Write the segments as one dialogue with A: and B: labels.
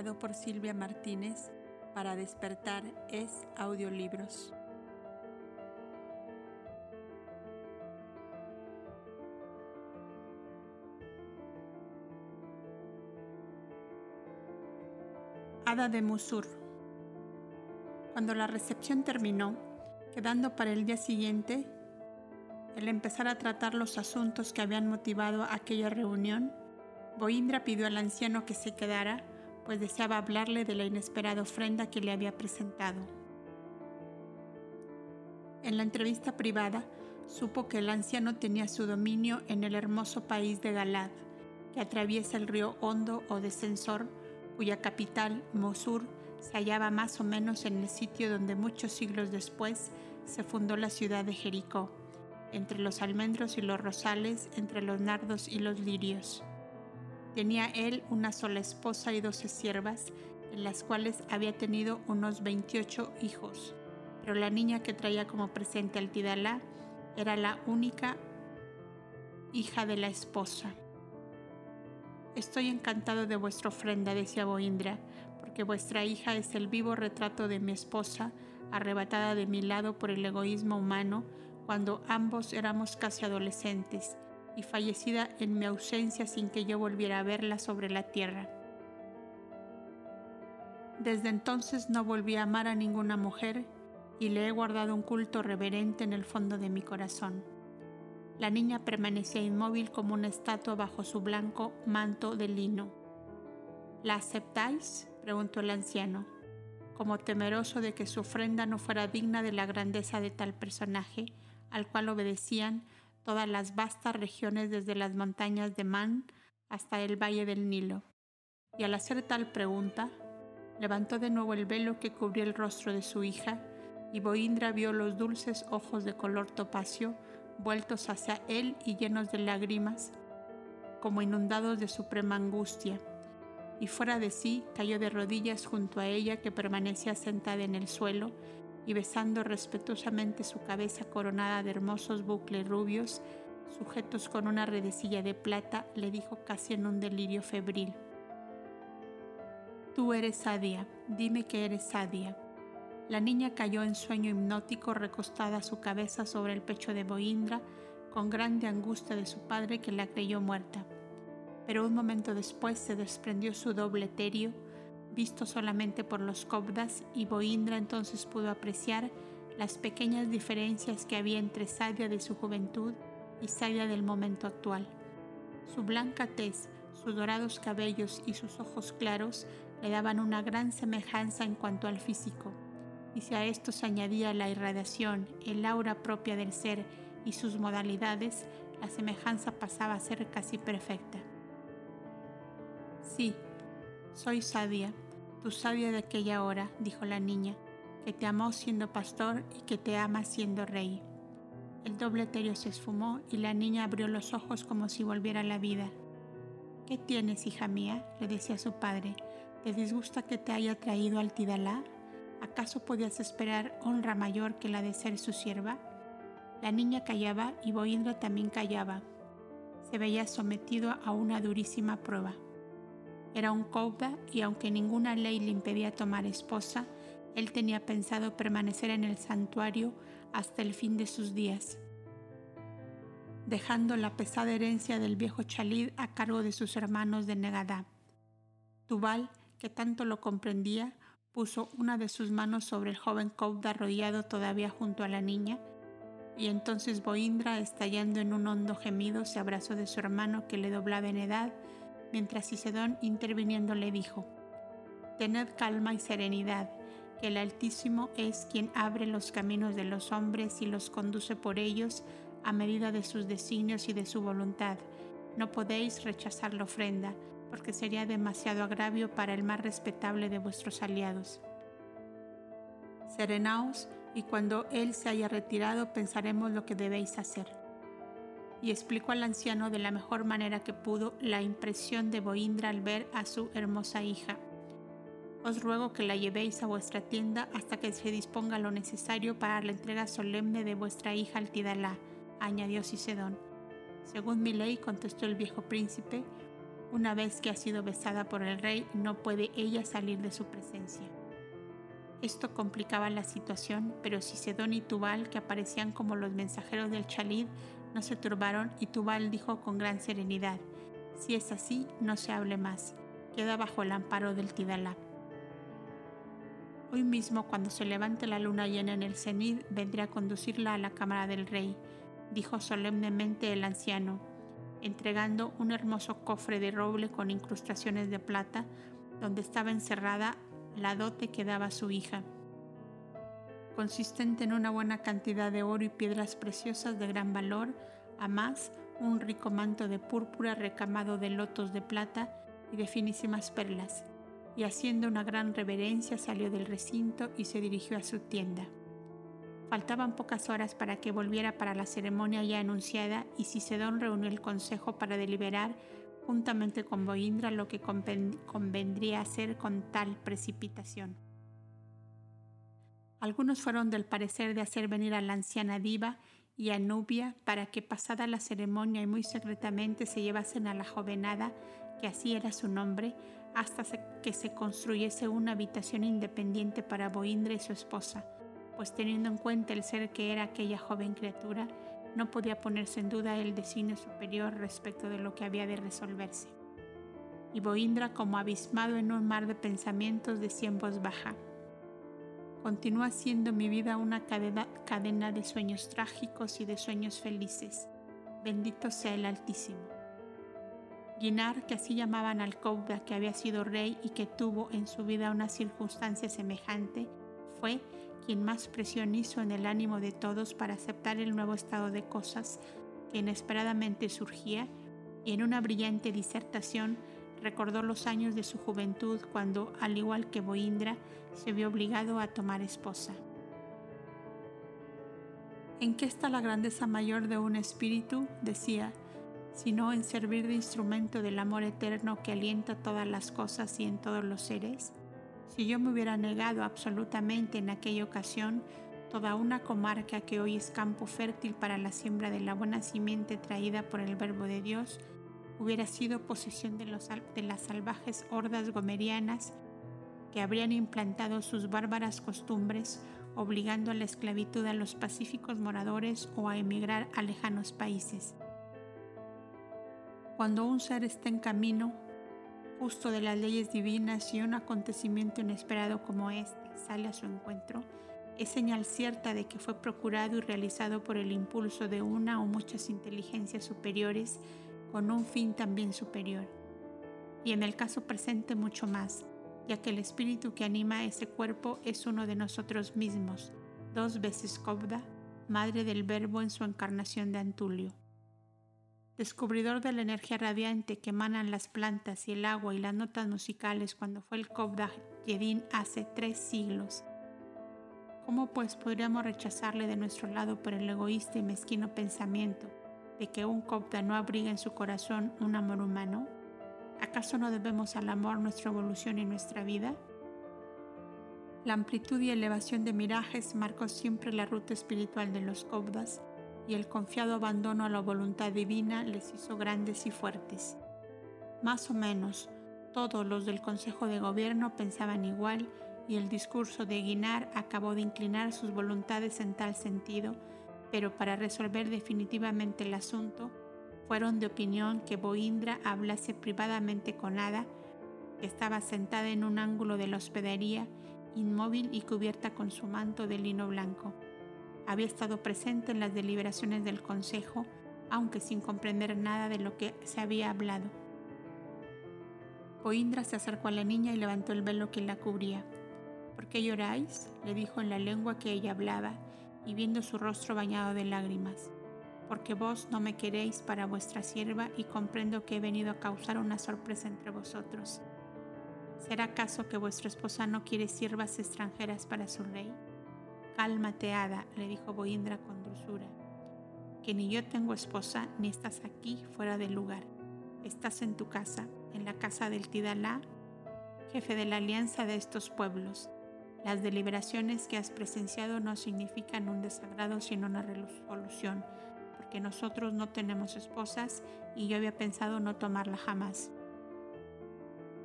A: grabado por Silvia Martínez para despertar es audiolibros. Hada de Musur. Cuando la recepción terminó, quedando para el día siguiente el empezar a tratar los asuntos que habían motivado aquella reunión, Boindra pidió al anciano que se quedara pues deseaba hablarle de la inesperada ofrenda que le había presentado. En la entrevista privada, supo que el anciano tenía su dominio en el hermoso país de Galad, que atraviesa el río Hondo o Descensor, cuya capital, Mosur, se hallaba más o menos en el sitio donde muchos siglos después se fundó la ciudad de Jericó, entre los almendros y los rosales, entre los nardos y los lirios. Tenía él una sola esposa y doce siervas, en las cuales había tenido unos 28 hijos, pero la niña que traía como presente al Tidalá era la única hija de la esposa. Estoy encantado de vuestra ofrenda, decía Boindra, porque vuestra hija es el vivo retrato de mi esposa, arrebatada de mi lado por el egoísmo humano cuando ambos éramos casi adolescentes y fallecida en mi ausencia sin que yo volviera a verla sobre la tierra. Desde entonces no volví a amar a ninguna mujer y le he guardado un culto reverente en el fondo de mi corazón. La niña permanecía inmóvil como una estatua bajo su blanco manto de lino. ¿La aceptáis? preguntó el anciano, como temeroso de que su ofrenda no fuera digna de la grandeza de tal personaje, al cual obedecían todas las vastas regiones desde las montañas de Man hasta el valle del Nilo. Y al hacer tal pregunta, levantó de nuevo el velo que cubría el rostro de su hija, y Boindra vio los dulces ojos de color topacio vueltos hacia él y llenos de lágrimas, como inundados de suprema angustia, y fuera de sí cayó de rodillas junto a ella que permanecía sentada en el suelo, y besando respetuosamente su cabeza coronada de hermosos bucles rubios, sujetos con una redecilla de plata, le dijo casi en un delirio febril. Tú eres Sadia, dime que eres Sadia. La niña cayó en sueño hipnótico recostada su cabeza sobre el pecho de Boindra, con grande angustia de su padre que la creyó muerta. Pero un momento después se desprendió su doble etéreo, visto solamente por los Cobdas, y Boindra entonces pudo apreciar las pequeñas diferencias que había entre Sadia de su juventud y Sadia del momento actual. Su blanca tez, sus dorados cabellos y sus ojos claros le daban una gran semejanza en cuanto al físico, y si a esto se añadía la irradiación, el aura propia del ser y sus modalidades, la semejanza pasaba a ser casi perfecta. Sí, soy Sadia, tu sabia de aquella hora, dijo la niña, que te amó siendo pastor y que te ama siendo rey. El doble etéreo se esfumó y la niña abrió los ojos como si volviera a la vida. ¿Qué tienes, hija mía? le decía su padre. ¿Te disgusta que te haya traído al Tidalá? ¿Acaso podías esperar honra mayor que la de ser su sierva? La niña callaba y Boindra también callaba. Se veía sometido a una durísima prueba. Era un Kouba y aunque ninguna ley le impedía tomar esposa, él tenía pensado permanecer en el santuario hasta el fin de sus días, dejando la pesada herencia del viejo Chalid a cargo de sus hermanos de Negadá. Tubal, que tanto lo comprendía, puso una de sus manos sobre el joven Kouba arrollado todavía junto a la niña, y entonces Boindra, estallando en un hondo gemido, se abrazó de su hermano que le doblaba en edad mientras Cicedón interviniendo le dijo, Tened calma y serenidad, que el Altísimo es quien abre los caminos de los hombres y los conduce por ellos a medida de sus designios y de su voluntad. No podéis rechazar la ofrenda, porque sería demasiado agravio para el más respetable de vuestros aliados. Serenaos, y cuando Él se haya retirado pensaremos lo que debéis hacer y explicó al anciano de la mejor manera que pudo la impresión de Boindra al ver a su hermosa hija. Os ruego que la llevéis a vuestra tienda hasta que se disponga lo necesario para la entrega solemne de vuestra hija al Tidalá, añadió Cicedón. Según mi ley, contestó el viejo príncipe, Una vez que ha sido besada por el rey, no puede ella salir de su presencia. Esto complicaba la situación, pero si Sidón y Tubal, que aparecían como los mensajeros del Chalid, no se turbaron y Tubal dijo con gran serenidad, si es así, no se hable más, queda bajo el amparo del Tidalá. Hoy mismo, cuando se levante la luna llena en el cenit, vendré a conducirla a la cámara del rey, dijo solemnemente el anciano, entregando un hermoso cofre de roble con incrustaciones de plata, donde estaba encerrada la dote que daba su hija, consistente en una buena cantidad de oro y piedras preciosas de gran valor, a más un rico manto de púrpura recamado de lotos de plata y de finísimas perlas y haciendo una gran reverencia salió del recinto y se dirigió a su tienda. Faltaban pocas horas para que volviera para la ceremonia ya anunciada y Cicedón reunió el consejo para deliberar juntamente con Boindra lo que convendría hacer con tal precipitación. Algunos fueron del parecer de hacer venir a la anciana diva y a Nubia para que pasada la ceremonia y muy secretamente se llevasen a la jovenada, que así era su nombre, hasta que se construyese una habitación independiente para Boindra y su esposa, pues teniendo en cuenta el ser que era aquella joven criatura, no podía ponerse en duda el designio superior respecto de lo que había de resolverse. Y Boindra, como abismado en un mar de pensamientos, decía en voz baja, Continúa siendo mi vida una cadena, de sueños trágicos y de sueños felices. Bendito sea el Altísimo. Guinar, que así llamaban al Cauda que había sido rey y que tuvo en su vida una circunstancia semejante, fue quien más presión hizo en el ánimo de todos para aceptar el nuevo estado de cosas que inesperadamente surgía y en una brillante disertación recordó los años de su juventud cuando, al igual que Boindra, se vio obligado a tomar esposa. ¿En qué está la grandeza mayor de un espíritu? decía sino en servir de instrumento del amor eterno que alienta todas las cosas y en todos los seres? Si yo me hubiera negado absolutamente en aquella ocasión toda una comarca que hoy es campo fértil para la siembra de la buena simiente traída por el Verbo de Dios, hubiera sido posesión de, los, de las salvajes hordas gomerianas que habrían implantado sus bárbaras costumbres, obligando a la esclavitud a los pacíficos moradores o a emigrar a lejanos países. Cuando un ser está en camino justo de las leyes divinas y un acontecimiento inesperado como este sale a su encuentro, es señal cierta de que fue procurado y realizado por el impulso de una o muchas inteligencias superiores con un fin también superior. Y en el caso presente mucho más, ya que el espíritu que anima ese cuerpo es uno de nosotros mismos, dos veces Cobda, madre del Verbo en su encarnación de Antulio descubridor de la energía radiante que emanan las plantas y el agua y las notas musicales cuando fue el Kobda Yedin hace tres siglos. ¿Cómo pues podríamos rechazarle de nuestro lado por el egoísta y mezquino pensamiento de que un Kobda no abriga en su corazón un amor humano? ¿Acaso no debemos al amor nuestra evolución y nuestra vida? La amplitud y elevación de Mirajes marcó siempre la ruta espiritual de los Kobdas y el confiado abandono a la voluntad divina les hizo grandes y fuertes. Más o menos, todos los del Consejo de Gobierno pensaban igual y el discurso de Guinar acabó de inclinar sus voluntades en tal sentido, pero para resolver definitivamente el asunto, fueron de opinión que Boindra hablase privadamente con Ada, que estaba sentada en un ángulo de la hospedería, inmóvil y cubierta con su manto de lino blanco. Había estado presente en las deliberaciones del Consejo, aunque sin comprender nada de lo que se había hablado. Poindra se acercó a la niña y levantó el velo que la cubría. ¿Por qué lloráis? le dijo en la lengua que ella hablaba, y viendo su rostro bañado de lágrimas. Porque vos no me queréis para vuestra sierva y comprendo que he venido a causar una sorpresa entre vosotros. ¿Será acaso que vuestra esposa no quiere siervas extranjeras para su rey? Cálmate, Ada, le dijo Boindra con dulzura, que ni yo tengo esposa ni estás aquí fuera del lugar. Estás en tu casa, en la casa del Tidalá, jefe de la alianza de estos pueblos. Las deliberaciones que has presenciado no significan un desagrado sino una resolución, porque nosotros no tenemos esposas y yo había pensado no tomarla jamás.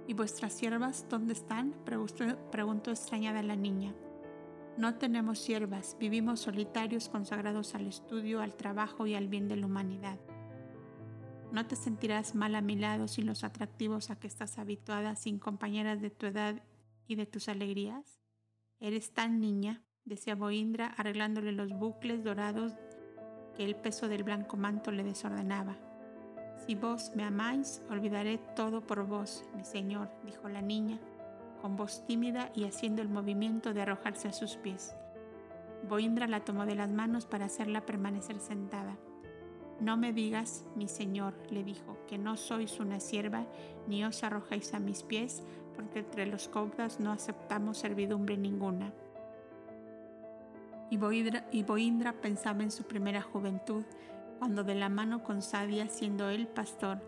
A: ¿Y vuestras siervas dónde están? preguntó, extrañada la niña. No tenemos siervas, vivimos solitarios consagrados al estudio, al trabajo y al bien de la humanidad. No te sentirás mal a mi lado sin los atractivos a que estás habituada, sin compañeras de tu edad y de tus alegrías. Eres tan niña, decía Boindra, arreglándole los bucles dorados que el peso del blanco manto le desordenaba. Si vos me amáis, olvidaré todo por vos, mi señor, dijo la niña, con voz tímida y haciendo el movimiento de arrojarse a sus pies. Boindra la tomó de las manos para hacerla permanecer sentada. No me digas, mi señor, le dijo, que no sois una sierva, ni os arrojéis a mis pies, porque entre los cobras no aceptamos servidumbre ninguna. Y Boindra, pensaba en su primera juventud, cuando de la mano con Sadia, siendo él pastor,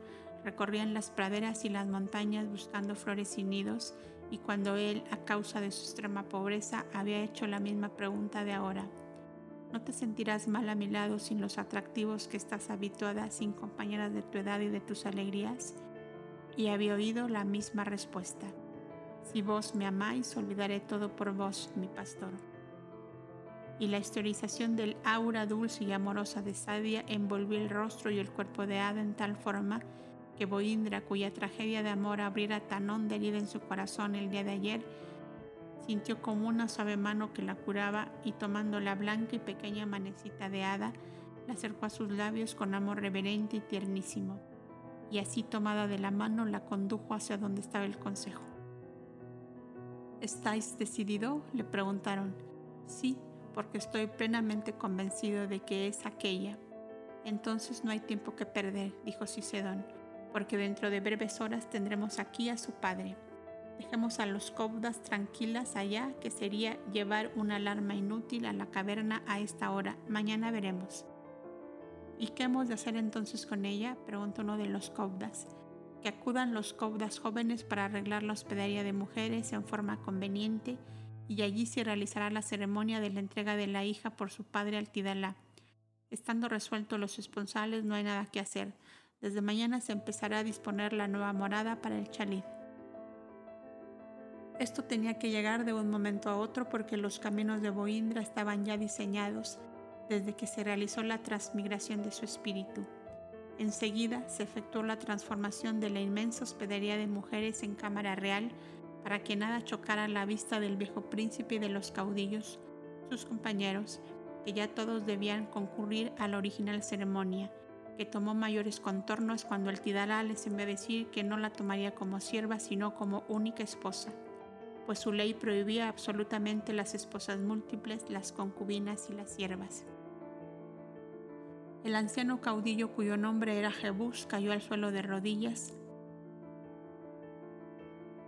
A: recorrían las praderas y las montañas buscando flores y nidos, y cuando él, a causa de su extrema pobreza, había hecho la misma pregunta de ahora. ¿No te sentirás mal a mi lado sin los atractivos que estás habituada, sin compañeras de tu edad y de tus alegrías? Y había oído la misma respuesta. Si vos me amáis, olvidaré todo por vos, mi pastor y la historización del aura dulce y amorosa de Sadia envolvió el rostro y el cuerpo de Ada en tal forma que Boindra, cuya tragedia de amor abriera tan honda herida en su corazón el día de ayer, sintió como una suave mano que la curaba y tomando la blanca y pequeña manecita de Ada, la acercó a sus labios con amor reverente y tiernísimo, y así tomada de la mano la condujo hacia donde estaba el consejo. ¿Estáis decidido? le preguntaron. Sí, porque estoy plenamente convencido de que es aquella. Entonces no hay tiempo que perder, dijo Cicedón, porque dentro de breves horas tendremos aquí a su padre. Dejemos a los cobdas tranquilas allá, que sería llevar una alarma inútil a la caverna a esta hora. Mañana veremos. ¿Y qué hemos de hacer entonces con ella? preguntó uno de los cobdas. Que acudan los cobdas jóvenes para arreglar la hospedería de mujeres en forma conveniente y allí se realizará la ceremonia de la entrega de la hija por su padre al Tidalá. Estando resueltos los esponsales, no hay nada que hacer. Desde mañana se empezará a disponer la nueva morada para el chalid. Esto tenía que llegar de un momento a otro porque los caminos de Boindra estaban ya diseñados desde que se realizó la transmigración de su espíritu. Enseguida se efectuó la transformación de la inmensa hospedería de mujeres en cámara real para que nada chocara la vista del viejo príncipe y de los caudillos, sus compañeros, que ya todos debían concurrir a la original ceremonia, que tomó mayores contornos cuando el Tidalá les envió decir que no la tomaría como sierva, sino como única esposa, pues su ley prohibía absolutamente las esposas múltiples, las concubinas y las siervas. El anciano caudillo cuyo nombre era Jebús cayó al suelo de rodillas,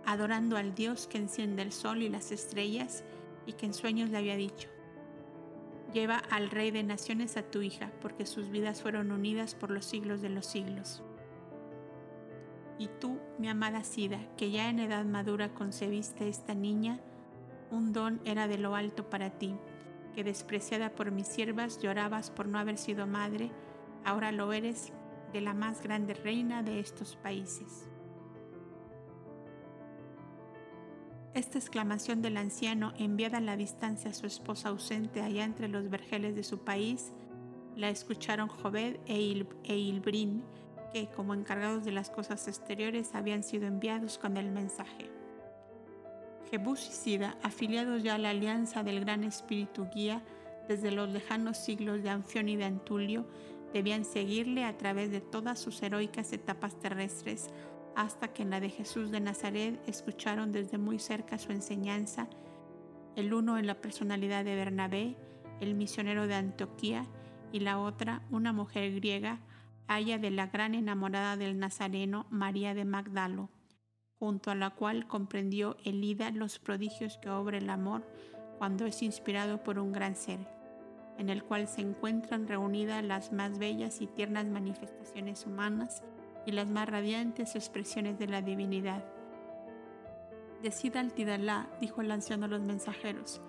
A: adorando al Dios que enciende el sol y las estrellas y que en sueños le había dicho, lleva al Rey de Naciones a tu hija, porque sus vidas fueron unidas por los siglos de los siglos. Y tú, mi amada Sida, que ya en edad madura concebiste esta niña, un don era de lo alto para ti, que despreciada por mis siervas llorabas por no haber sido madre, ahora lo eres de la más grande reina de estos países. Esta exclamación del anciano, enviada a la distancia a su esposa ausente allá entre los vergeles de su país, la escucharon Jobed e, e Ilbrin, que, como encargados de las cosas exteriores, habían sido enviados con el mensaje. Jebús y afiliados ya a la alianza del Gran Espíritu Guía desde los lejanos siglos de Anfión y de Antulio, debían seguirle a través de todas sus heroicas etapas terrestres hasta que en la de Jesús de Nazaret escucharon desde muy cerca su enseñanza, el uno en la personalidad de Bernabé, el misionero de Antioquía, y la otra, una mujer griega, haya de la gran enamorada del Nazareno, María de Magdalo, junto a la cual comprendió Elida los prodigios que obra el amor cuando es inspirado por un gran ser, en el cual se encuentran reunidas las más bellas y tiernas manifestaciones humanas y las más radiantes expresiones de la divinidad. Decida al Tidalá, dijo el anciano a los mensajeros,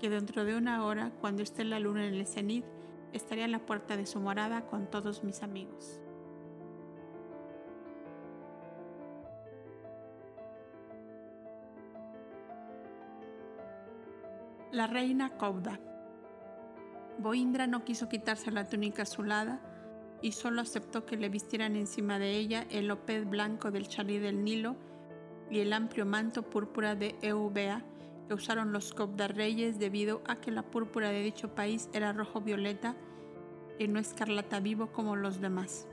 A: que dentro de una hora, cuando esté la luna en el cenit, estaré a la puerta de su morada con todos mis amigos. La reina Cauda. Boindra no quiso quitarse la túnica azulada y solo aceptó que le vistieran encima de ella el lópez blanco del chalí del Nilo y el amplio manto púrpura de Eubea que usaron los Cobda reyes debido a que la púrpura de dicho país era rojo violeta y no escarlata vivo como los demás.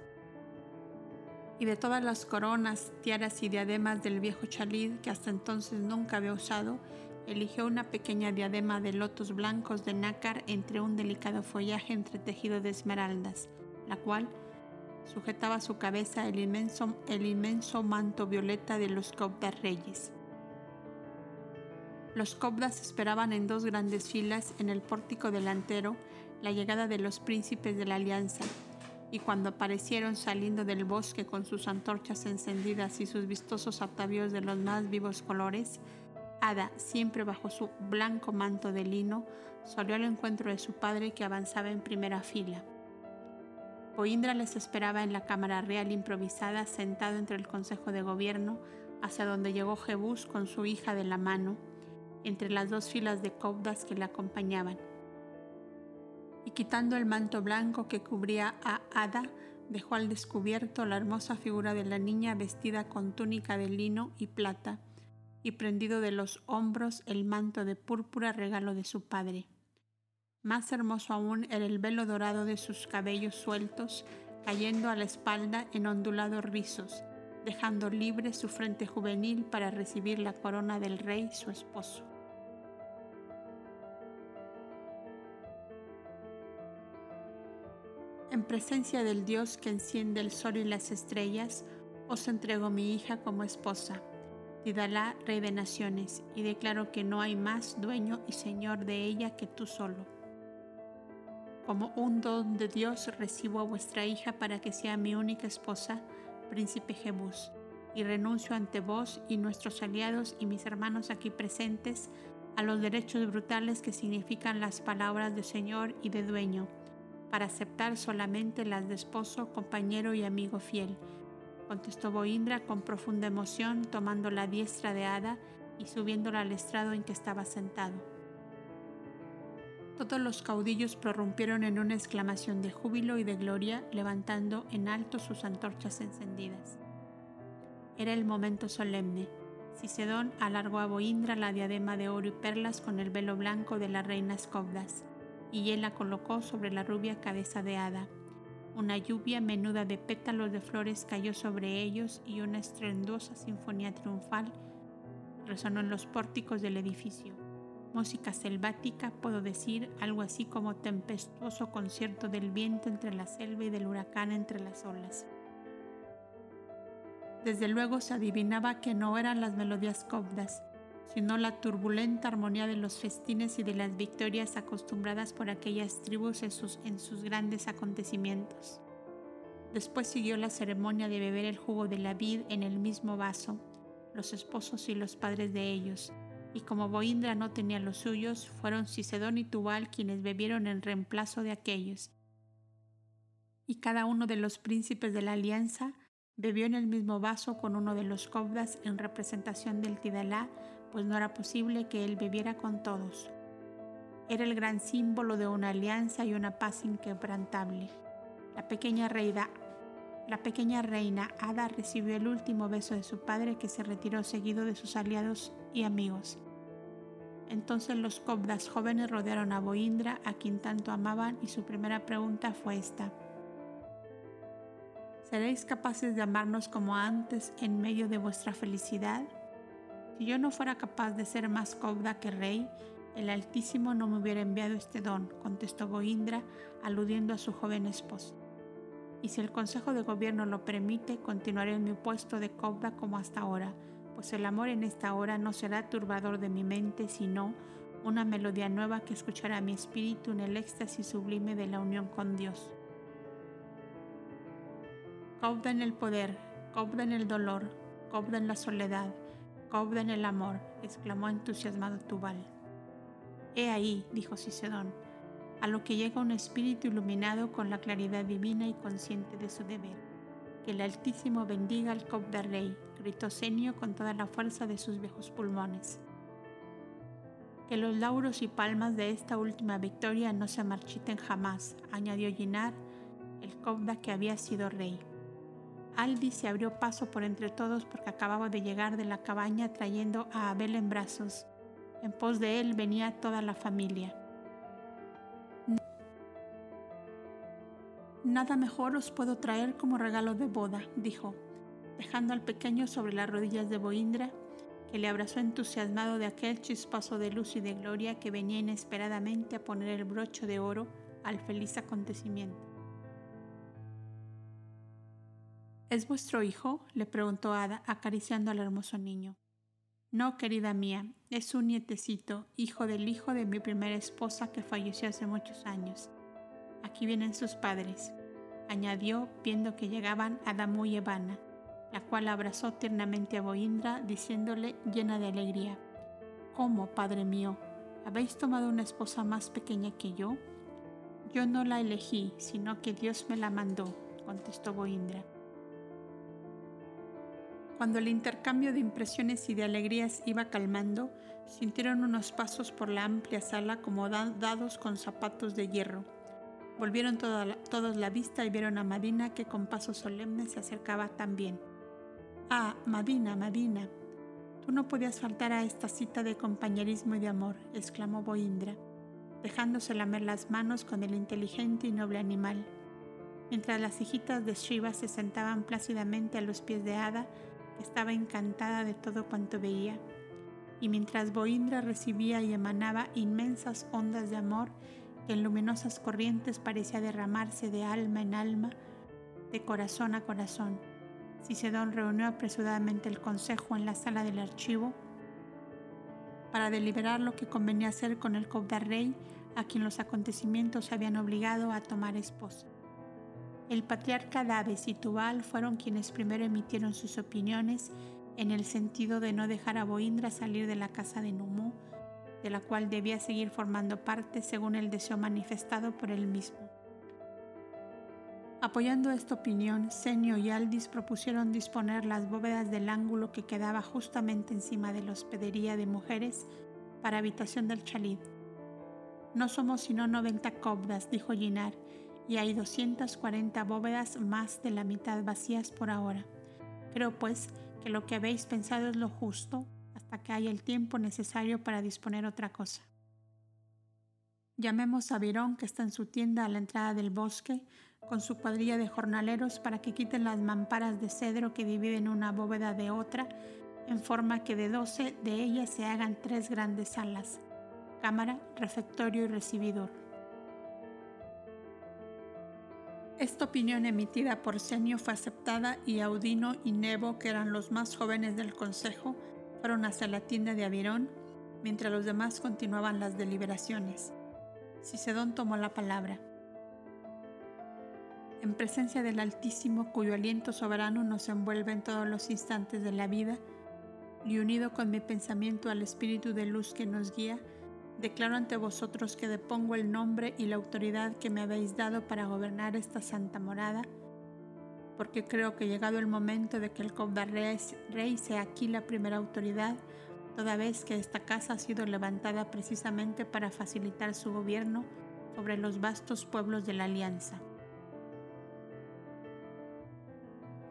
A: Y de todas las coronas, tiaras y diademas del viejo chalid que hasta entonces nunca había usado, eligió una pequeña diadema de lotos blancos de nácar entre un delicado follaje entretejido de esmeraldas, la cual sujetaba a su cabeza el inmenso, el inmenso manto violeta de los Cobdas reyes. Los Cobdas esperaban en dos grandes filas en el pórtico delantero la llegada de los príncipes de la alianza, y cuando aparecieron saliendo del bosque con sus antorchas encendidas y sus vistosos atavíos de los más vivos colores, Ada, siempre bajo su blanco manto de lino, salió al encuentro de su padre que avanzaba en primera fila. Boindra les esperaba en la cámara real improvisada, sentado entre el consejo de gobierno, hacia donde llegó Jebús con su hija de la mano, entre las dos filas de cobdas que la acompañaban. Y quitando el manto blanco que cubría a Ada, dejó al descubierto la hermosa figura de la niña vestida con túnica de lino y plata, y prendido de los hombros el manto de púrpura regalo de su padre. Más hermoso aún era el velo dorado de sus cabellos sueltos, cayendo a la espalda en ondulados rizos, dejando libre su frente juvenil para recibir la corona del rey su esposo. En presencia del Dios que enciende el sol y las estrellas, os entrego mi hija como esposa Rey de Naciones, y declaro que no hay más dueño y señor de ella que tú solo. Como un don de Dios recibo a vuestra hija para que sea mi única esposa, príncipe Jebús, y renuncio ante vos y nuestros aliados y mis hermanos aquí presentes a los derechos brutales que significan las palabras de Señor y de dueño, para aceptar solamente las de esposo, compañero y amigo fiel, contestó Boindra con profunda emoción, tomando la diestra de Ada y subiéndola al estrado en que estaba sentado. Todos los caudillos prorrumpieron en una exclamación de júbilo y de gloria, levantando en alto sus antorchas encendidas. Era el momento solemne. Cicedón alargó a Boindra la diadema de oro y perlas con el velo blanco de las reinas Cobdas, y él la colocó sobre la rubia cabeza de Ada una lluvia menuda de pétalos de flores cayó sobre ellos y una estruendosa sinfonía triunfal resonó en los pórticos del edificio. Música selvática, puedo decir, algo así como tempestuoso concierto del viento entre la selva y del huracán entre las olas. Desde luego se adivinaba que no eran las melodías cobdas, sino la turbulenta armonía de los festines y de las victorias acostumbradas por aquellas tribus en sus, grandes acontecimientos. Después siguió la ceremonia de beber el jugo de la vid en el mismo vaso, los esposos y los padres de ellos, y como Boindra no tenía los suyos, fueron Cicedón y Tubal quienes bebieron en reemplazo de aquellos. Y cada uno de los príncipes de la alianza bebió en el mismo vaso con uno de los cobdas en representación del Tidalá pues no era posible que él bebiera con todos. Era el gran símbolo de una alianza y una paz inquebrantable. La pequeña reina, Ada recibió el último beso de su padre que se retiró seguido de sus aliados y amigos. Entonces los cobdas jóvenes rodearon a Boindra, a quien tanto amaban, y su primera pregunta fue esta. ¿Seréis capaces de amarnos como antes en medio de vuestra felicidad? Si yo no fuera capaz de ser más cobda que rey, el Altísimo no me hubiera enviado este don, contestó Goindra, aludiendo a su joven esposa. Y si el Consejo de Gobierno lo permite, continuaré en mi puesto de cobda como hasta ahora, pues el amor en esta hora no será turbador de mi mente, sino una melodía nueva que escuchará mi espíritu en el éxtasis sublime de la unión con Dios. Cobda en el poder, cobda en el dolor, cobda en la soledad, Cobda en el amor, exclamó entusiasmado Tubal. He ahí, dijo Cicedón, a lo que llega un espíritu iluminado con la claridad divina y consciente de su deber. Que el Altísimo bendiga al Cobda Rey, gritó Senio con toda la fuerza de sus viejos pulmones. Que los lauros y palmas de esta última victoria no se marchiten jamás, añadió Ginar, el Kobda que había sido rey. Aldi se abrió paso por entre todos porque acababa de llegar de la cabaña trayendo a Abel en brazos. En pos de él venía toda la familia. Nada mejor os puedo traer como regalo de boda, dijo, dejando al pequeño sobre las rodillas de Boindra, que le abrazó entusiasmado de aquel chispazo de luz y de gloria que venía inesperadamente a poner el broche de oro al feliz acontecimiento. ¿Es vuestro hijo? le preguntó Ada, acariciando al hermoso niño. No, querida mía, es un nietecito, hijo del hijo de mi primera esposa que falleció hace muchos años. Aquí vienen sus padres, añadió viendo que llegaban Adamu y Evana, la cual abrazó tiernamente a Boindra, diciéndole llena de alegría, ¿Cómo, padre mío? ¿Habéis tomado una esposa más pequeña que yo? Yo no la elegí, sino que Dios me la mandó, contestó Boindra. Cuando el intercambio de impresiones y de alegrías iba calmando, sintieron unos pasos por la amplia sala como dados con zapatos de hierro. Volvieron todos la vista y vieron a Madina que con paso solemne se acercaba también. Ah, Madina, Madina, tú no podías faltar a esta cita de compañerismo y de amor, exclamó Boindra, dejándose lamer las manos con el inteligente y noble animal. Mientras las hijitas de Shiva se sentaban plácidamente a los pies de Ada, estaba encantada de todo cuanto veía, y mientras Boindra recibía y emanaba inmensas ondas de amor que en luminosas corrientes parecía derramarse de alma en alma, de corazón a corazón. Cicedón reunió apresuradamente el consejo en la sala del archivo para deliberar lo que convenía hacer con el rey a quien los acontecimientos habían obligado a tomar esposa. El patriarca Daves y Tubal fueron quienes primero emitieron sus opiniones en el sentido de no dejar a Boindra salir de la casa de Numu, de la cual debía seguir formando parte según el deseo manifestado por él mismo. Apoyando esta opinión, Senio y Aldis propusieron disponer las bóvedas del ángulo que quedaba justamente encima de la hospedería de mujeres para habitación del chalid. No somos sino 90 cobdas, dijo Ginar, y hay 240 bóvedas más de la mitad vacías por ahora. Creo pues que lo que habéis pensado es lo justo hasta que haya el tiempo necesario para disponer otra cosa. Llamemos a Virón que está en su tienda a la entrada del bosque con su cuadrilla de jornaleros para que quiten las mamparas de cedro que dividen una bóveda de otra en forma que de doce de ellas se hagan tres grandes salas, cámara, refectorio y recibidor. Esta opinión emitida por Senio fue aceptada y Audino y Nebo, que eran los más jóvenes del consejo, fueron hacia la tienda de Avirón, mientras los demás continuaban las deliberaciones. Cicedón tomó la palabra. En presencia del Altísimo, cuyo aliento soberano nos envuelve en todos los instantes de la vida, y unido con mi pensamiento al Espíritu de luz que nos guía, Declaro ante vosotros que depongo el nombre y la autoridad que me habéis dado para gobernar esta santa morada, porque creo que llegado el momento de que el Rey sea aquí la primera autoridad, toda vez que esta casa ha sido levantada precisamente para facilitar su gobierno sobre los vastos pueblos de la Alianza.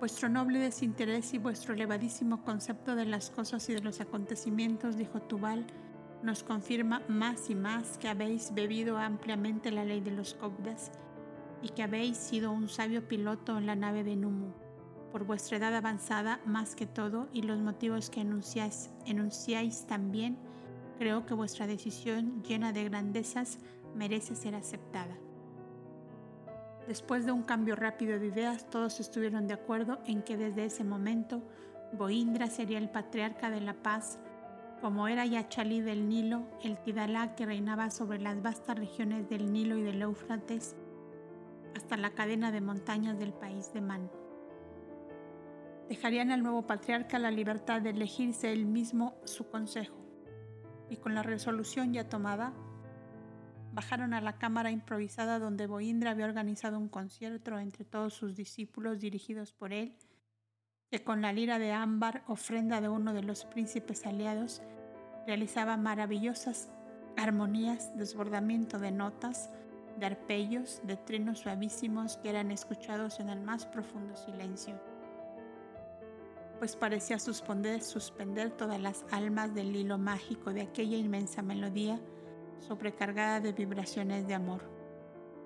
A: Vuestro noble desinterés y vuestro elevadísimo concepto de las cosas y de los acontecimientos, dijo Tubal, nos confirma más y más que habéis bebido ampliamente la ley de los Cobdas y que habéis sido un sabio piloto en la nave de Numu, por vuestra edad avanzada más que todo y los motivos que enunciáis, enunciáis también, creo que vuestra decisión llena de grandezas merece ser aceptada. Después de un cambio rápido de ideas, todos estuvieron de acuerdo en que desde ese momento Boindra sería el patriarca de la paz como era Yachalí del Nilo, el Tidalá que reinaba sobre las vastas regiones del Nilo y del Éufrates, hasta la cadena de montañas del país de Man. Dejarían al nuevo patriarca la libertad de elegirse él mismo su consejo, y con la resolución ya tomada, bajaron a la cámara improvisada donde Boindra había organizado un concierto entre todos sus discípulos dirigidos por él que con la lira de ámbar, ofrenda de uno de los príncipes aliados, realizaba maravillosas armonías, desbordamiento de notas, de arpellos, de trinos suavísimos que eran escuchados en el más profundo silencio, pues parecía suspender, todas las almas del hilo mágico de aquella inmensa melodía sobrecargada de vibraciones de amor.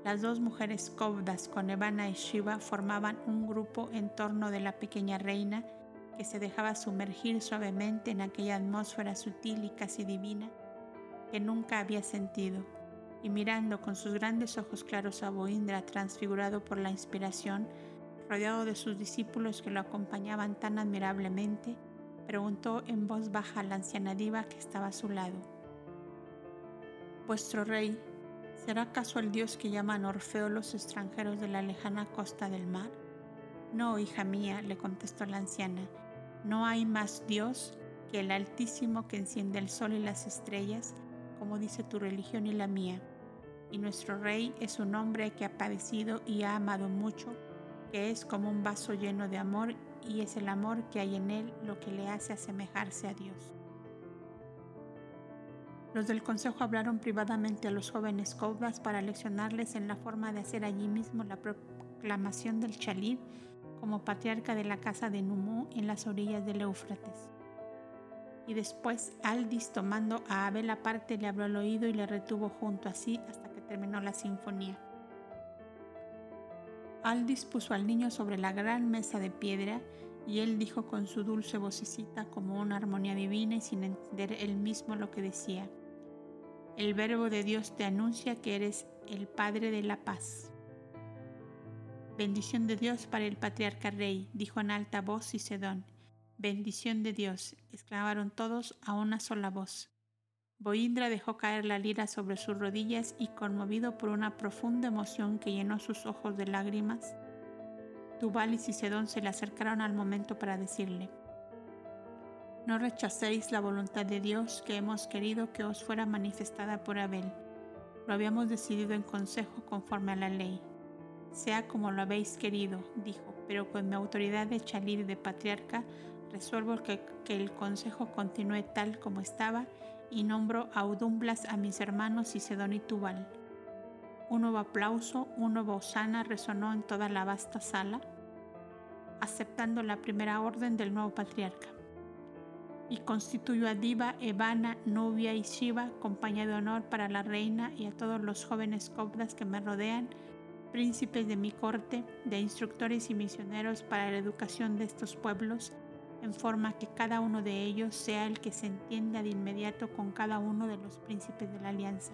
A: Las dos mujeres cobdas con Evana y Shiva formaban un grupo en torno de la pequeña reina que se dejaba sumergir suavemente en aquella atmósfera sutil y casi divina que nunca había sentido, y mirando con sus grandes ojos claros a Boindra transfigurado por la inspiración, rodeado de sus discípulos que lo acompañaban tan admirablemente, preguntó en voz baja a la anciana diva que estaba a su lado. Vuestro rey, ¿será acaso el dios que llaman Orfeo los extranjeros de la lejana costa del mar? No, hija mía, le contestó la anciana, no hay más dios que el Altísimo que enciende el sol y las estrellas como dice tu religión y la mía. Y nuestro Rey es un hombre que ha padecido y ha amado mucho, que es como un vaso lleno de amor y es el amor que hay en él lo que le hace asemejarse a Dios. Los del consejo hablaron privadamente a los jóvenes caudas para leccionarles en la forma de hacer allí mismo la proclamación del Chalid como patriarca de la casa de Numú en las orillas del Éufrates y después Aldis tomando a Abel aparte le habló al oído y le retuvo junto a sí hasta que terminó la sinfonía. Aldis puso al niño sobre la gran mesa de piedra y él dijo con su dulce vocecita como una armonía divina y sin entender él mismo lo que decía. El verbo de Dios te anuncia que eres el Padre de la paz. Bendición de Dios para el patriarca rey, dijo en alta voz Sedón. Bendición de Dios, exclamaron todos a una sola voz. Boindra dejó caer la lira sobre sus rodillas y conmovido por una profunda emoción que llenó sus ojos de lágrimas, Tubal y Cicedón se le acercaron al momento para decirle, No rechacéis la voluntad de Dios que hemos querido que os fuera manifestada por Abel. Lo habíamos decidido en consejo conforme a la ley. Sea como lo habéis querido, dijo, pero con mi autoridad de chalid y de patriarca resuelvo que, el consejo continúe tal como estaba y nombro a Udumblas a mis hermanos Sidón y Tubal. Un nuevo aplauso, un nuevo osana resonó en toda la vasta sala, aceptando la primera orden del nuevo patriarca. Y constituyo a Diva, Evana, Nubia y Shiva compañía de honor para la reina y a todos los jóvenes copdas que me rodean, príncipes de mi corte, de instructores y misioneros para la educación de estos pueblos, en forma que cada uno de ellos sea el que se entienda de inmediato con cada uno de los príncipes de la alianza.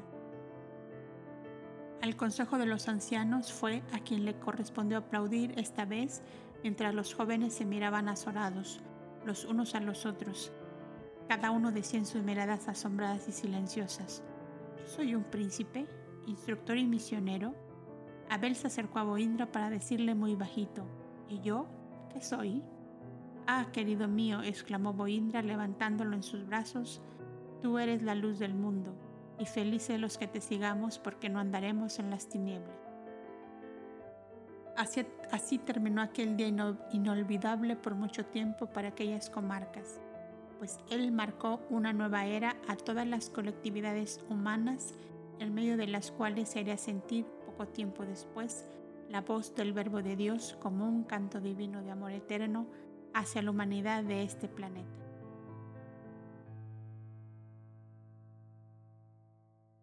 A: Al consejo de los ancianos fue a quien le correspondió aplaudir esta vez mientras los jóvenes se miraban azorados, los unos a los otros. Cada uno decía en sus miradas asombradas y silenciosas, ¿Yo soy un príncipe, instructor y misionero? Abel se acercó a Boindra para decirle muy bajito, ¿y yo qué soy? Ah, querido mío, exclamó Boindra levantándolo en sus brazos, tú eres la luz del mundo, y felices los que te sigamos porque no andaremos en las tinieblas. Así, terminó aquel día inolvidable por mucho tiempo para aquellas comarcas, pues él marcó una nueva era a todas las colectividades humanas en medio de las cuales se haría sentir poco tiempo después la voz del Verbo de Dios como un canto divino de amor eterno hacia la humanidad de este planeta.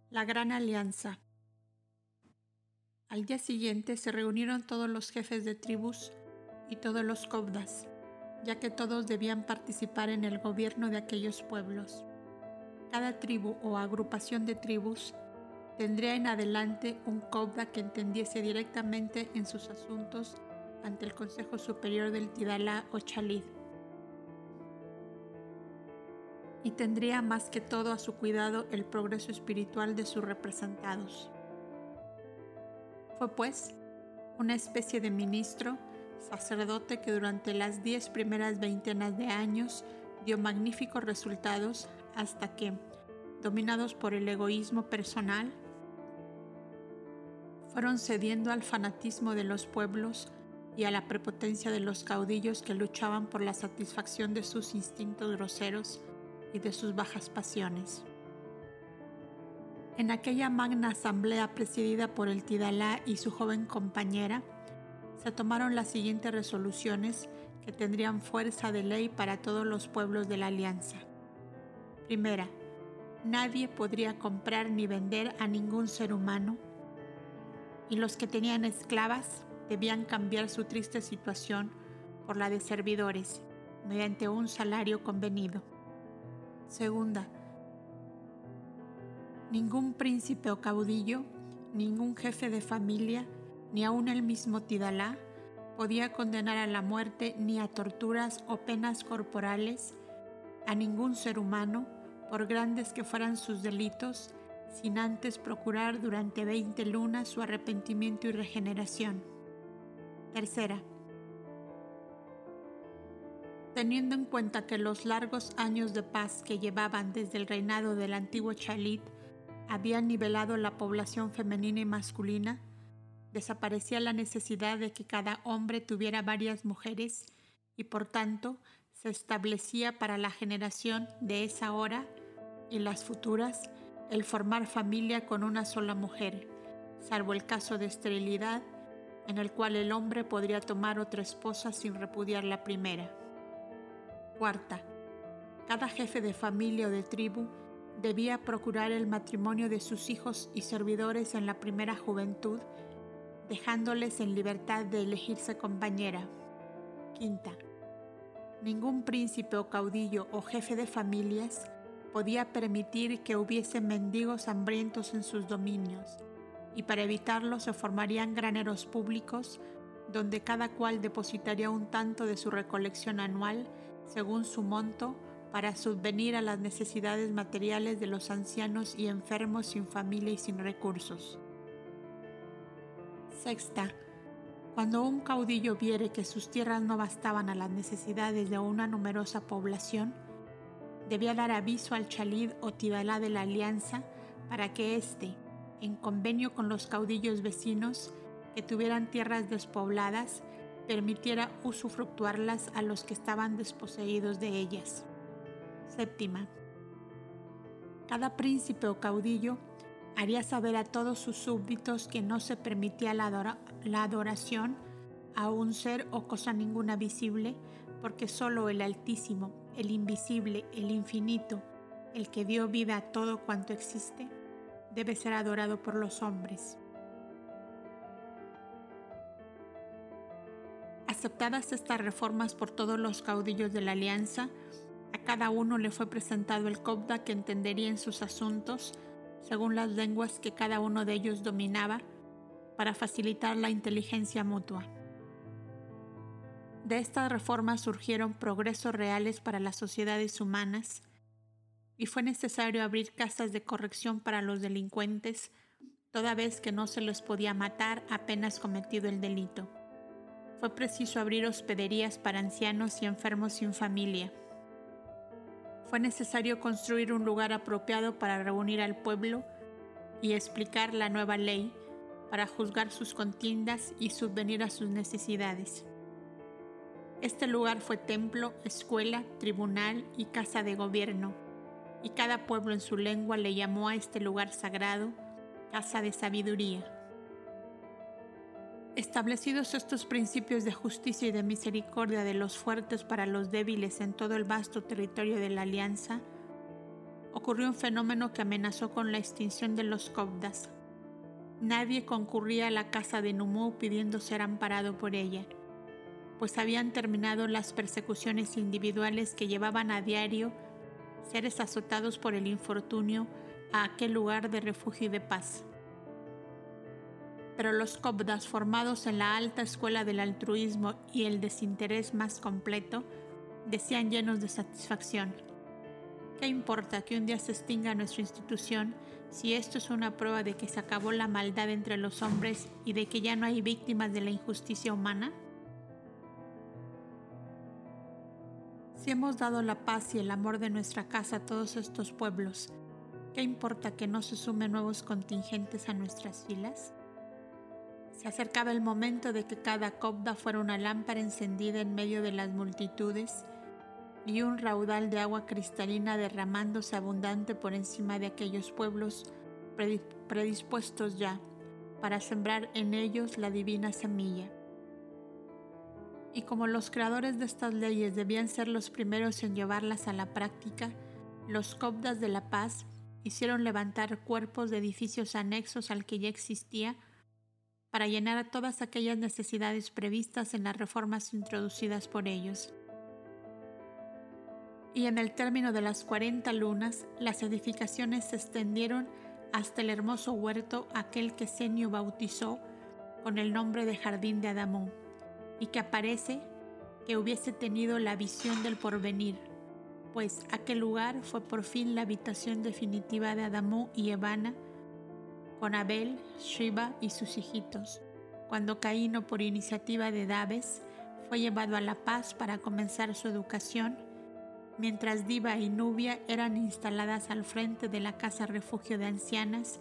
A: La Gran Alianza. Al día siguiente se reunieron todos los jefes de tribus y todos los cobdas, ya que todos debían participar en el gobierno de aquellos pueblos. Cada tribu o agrupación de tribus tendría en adelante un cobda que entendiese directamente en sus asuntos ante el Consejo Superior del Tidala o Chalid. Y tendría más que todo a su cuidado el progreso espiritual de sus representados. Fue pues una especie de ministro, sacerdote que durante las diez primeras veintenas de años dio magníficos resultados hasta que, dominados por el egoísmo personal, fueron cediendo al fanatismo de los pueblos y a la prepotencia de los caudillos que luchaban por la satisfacción de sus instintos groseros y de sus bajas pasiones. En aquella magna asamblea presidida por el Tidalá y su joven compañera, se tomaron las siguientes resoluciones que tendrían fuerza de ley para todos los pueblos de la alianza. Primera, nadie podría comprar ni vender a ningún ser humano y los que tenían esclavas debían cambiar su triste situación por la de servidores mediante un salario convenido. Segunda, Ningún príncipe o caudillo, ningún jefe de familia, ni aun el mismo Tidalá, podía condenar a la muerte ni a torturas o penas corporales a ningún ser humano, por grandes que fueran sus delitos, sin antes procurar durante veinte lunas su arrepentimiento y regeneración. Tercera, teniendo en cuenta que los largos años de paz que llevaban desde el reinado del antiguo Chalit habían nivelado la población femenina y masculina, desaparecía la necesidad de que cada hombre tuviera varias mujeres y por tanto se establecía para la generación de esa hora y las futuras el formar familia con una sola mujer, salvo el caso de esterilidad en el cual el hombre podría tomar otra esposa sin repudiar la primera. Cuarta, cada jefe de familia o de tribu debía procurar el matrimonio de sus hijos y servidores en la primera juventud, dejándoles en libertad de elegirse compañera. Quinta. Ningún príncipe o caudillo o jefe de familias podía permitir que hubiese mendigos hambrientos en sus dominios, y para evitarlo se formarían graneros públicos donde cada cual depositaría un tanto de su recolección anual según su monto para subvenir a las necesidades materiales de los ancianos y enfermos sin familia y sin recursos. Sexta, cuando un caudillo viere que sus tierras no bastaban a las necesidades de una numerosa población, debía dar aviso al chalid o tidalá de la alianza para que éste, en convenio con los caudillos vecinos que tuvieran tierras despobladas, permitiera usufructuarlas a los que estaban desposeídos de ellas. Séptima. Cada príncipe o caudillo haría saber a todos sus súbditos que no se permitía la, adoración a un ser o cosa ninguna visible, porque solo el Altísimo, el invisible, el infinito, el que dio vida a todo cuanto existe, debe ser adorado por los hombres. Aceptadas estas reformas por todos los caudillos de la alianza, a cada uno le fue presentado el Cobda que entendería en sus asuntos, según las lenguas que cada uno de ellos dominaba, para facilitar la inteligencia mutua. De estas reformas surgieron progresos reales para las sociedades humanas y fue necesario abrir casas de corrección para los delincuentes, toda vez que no se les podía matar apenas cometido el delito. Fue preciso abrir hospederías para ancianos y enfermos sin familia fue necesario construir un lugar apropiado para reunir al pueblo y explicar la nueva ley para juzgar sus contiendas y subvenir a sus necesidades. Este lugar fue templo, escuela, tribunal y casa de gobierno, y cada pueblo en su lengua le llamó a este lugar sagrado casa de sabiduría. Establecidos estos principios de justicia y de misericordia de los fuertes para los débiles en todo el vasto territorio de la Alianza, ocurrió un fenómeno que amenazó con la extinción de los Cobdas. Nadie concurría a la casa de Numú pidiendo ser amparado por ella, pues habían terminado las persecuciones individuales que llevaban a diario seres azotados por el infortunio a aquel lugar de refugio y de paz pero los cobdas formados en la alta escuela del altruismo y el desinterés más completo decían llenos de satisfacción. ¿Qué importa que un día se extinga nuestra institución si esto es una prueba de que se acabó la maldad entre los hombres y de que ya no hay víctimas de la injusticia humana? Si hemos dado la paz y el amor de nuestra casa a todos estos pueblos, ¿qué importa que no se sumen nuevos contingentes a nuestras filas? Se acercaba el momento de que cada copda fuera una lámpara encendida en medio de las multitudes y un raudal de agua cristalina derramándose abundante por encima de aquellos pueblos predispuestos ya para sembrar en ellos la divina semilla. Y como los creadores de estas leyes debían ser los primeros en llevarlas a la práctica, los copdas de la paz hicieron levantar cuerpos de edificios anexos al que ya existía para llenar todas aquellas necesidades previstas en las reformas introducidas por ellos. Y en el término de las 40 lunas, las edificaciones se extendieron hasta el hermoso huerto aquel que Senio bautizó con el nombre de Jardín de Adamón, y que aparece que hubiese tenido la visión del porvenir, pues aquel lugar fue por fin la habitación definitiva de Adamú y Evana, con Abel, Shiva y sus hijitos, cuando Caíno, por iniciativa de Daves, fue llevado a La Paz para comenzar su educación, mientras Diva y Nubia eran instaladas al frente de la casa refugio de ancianas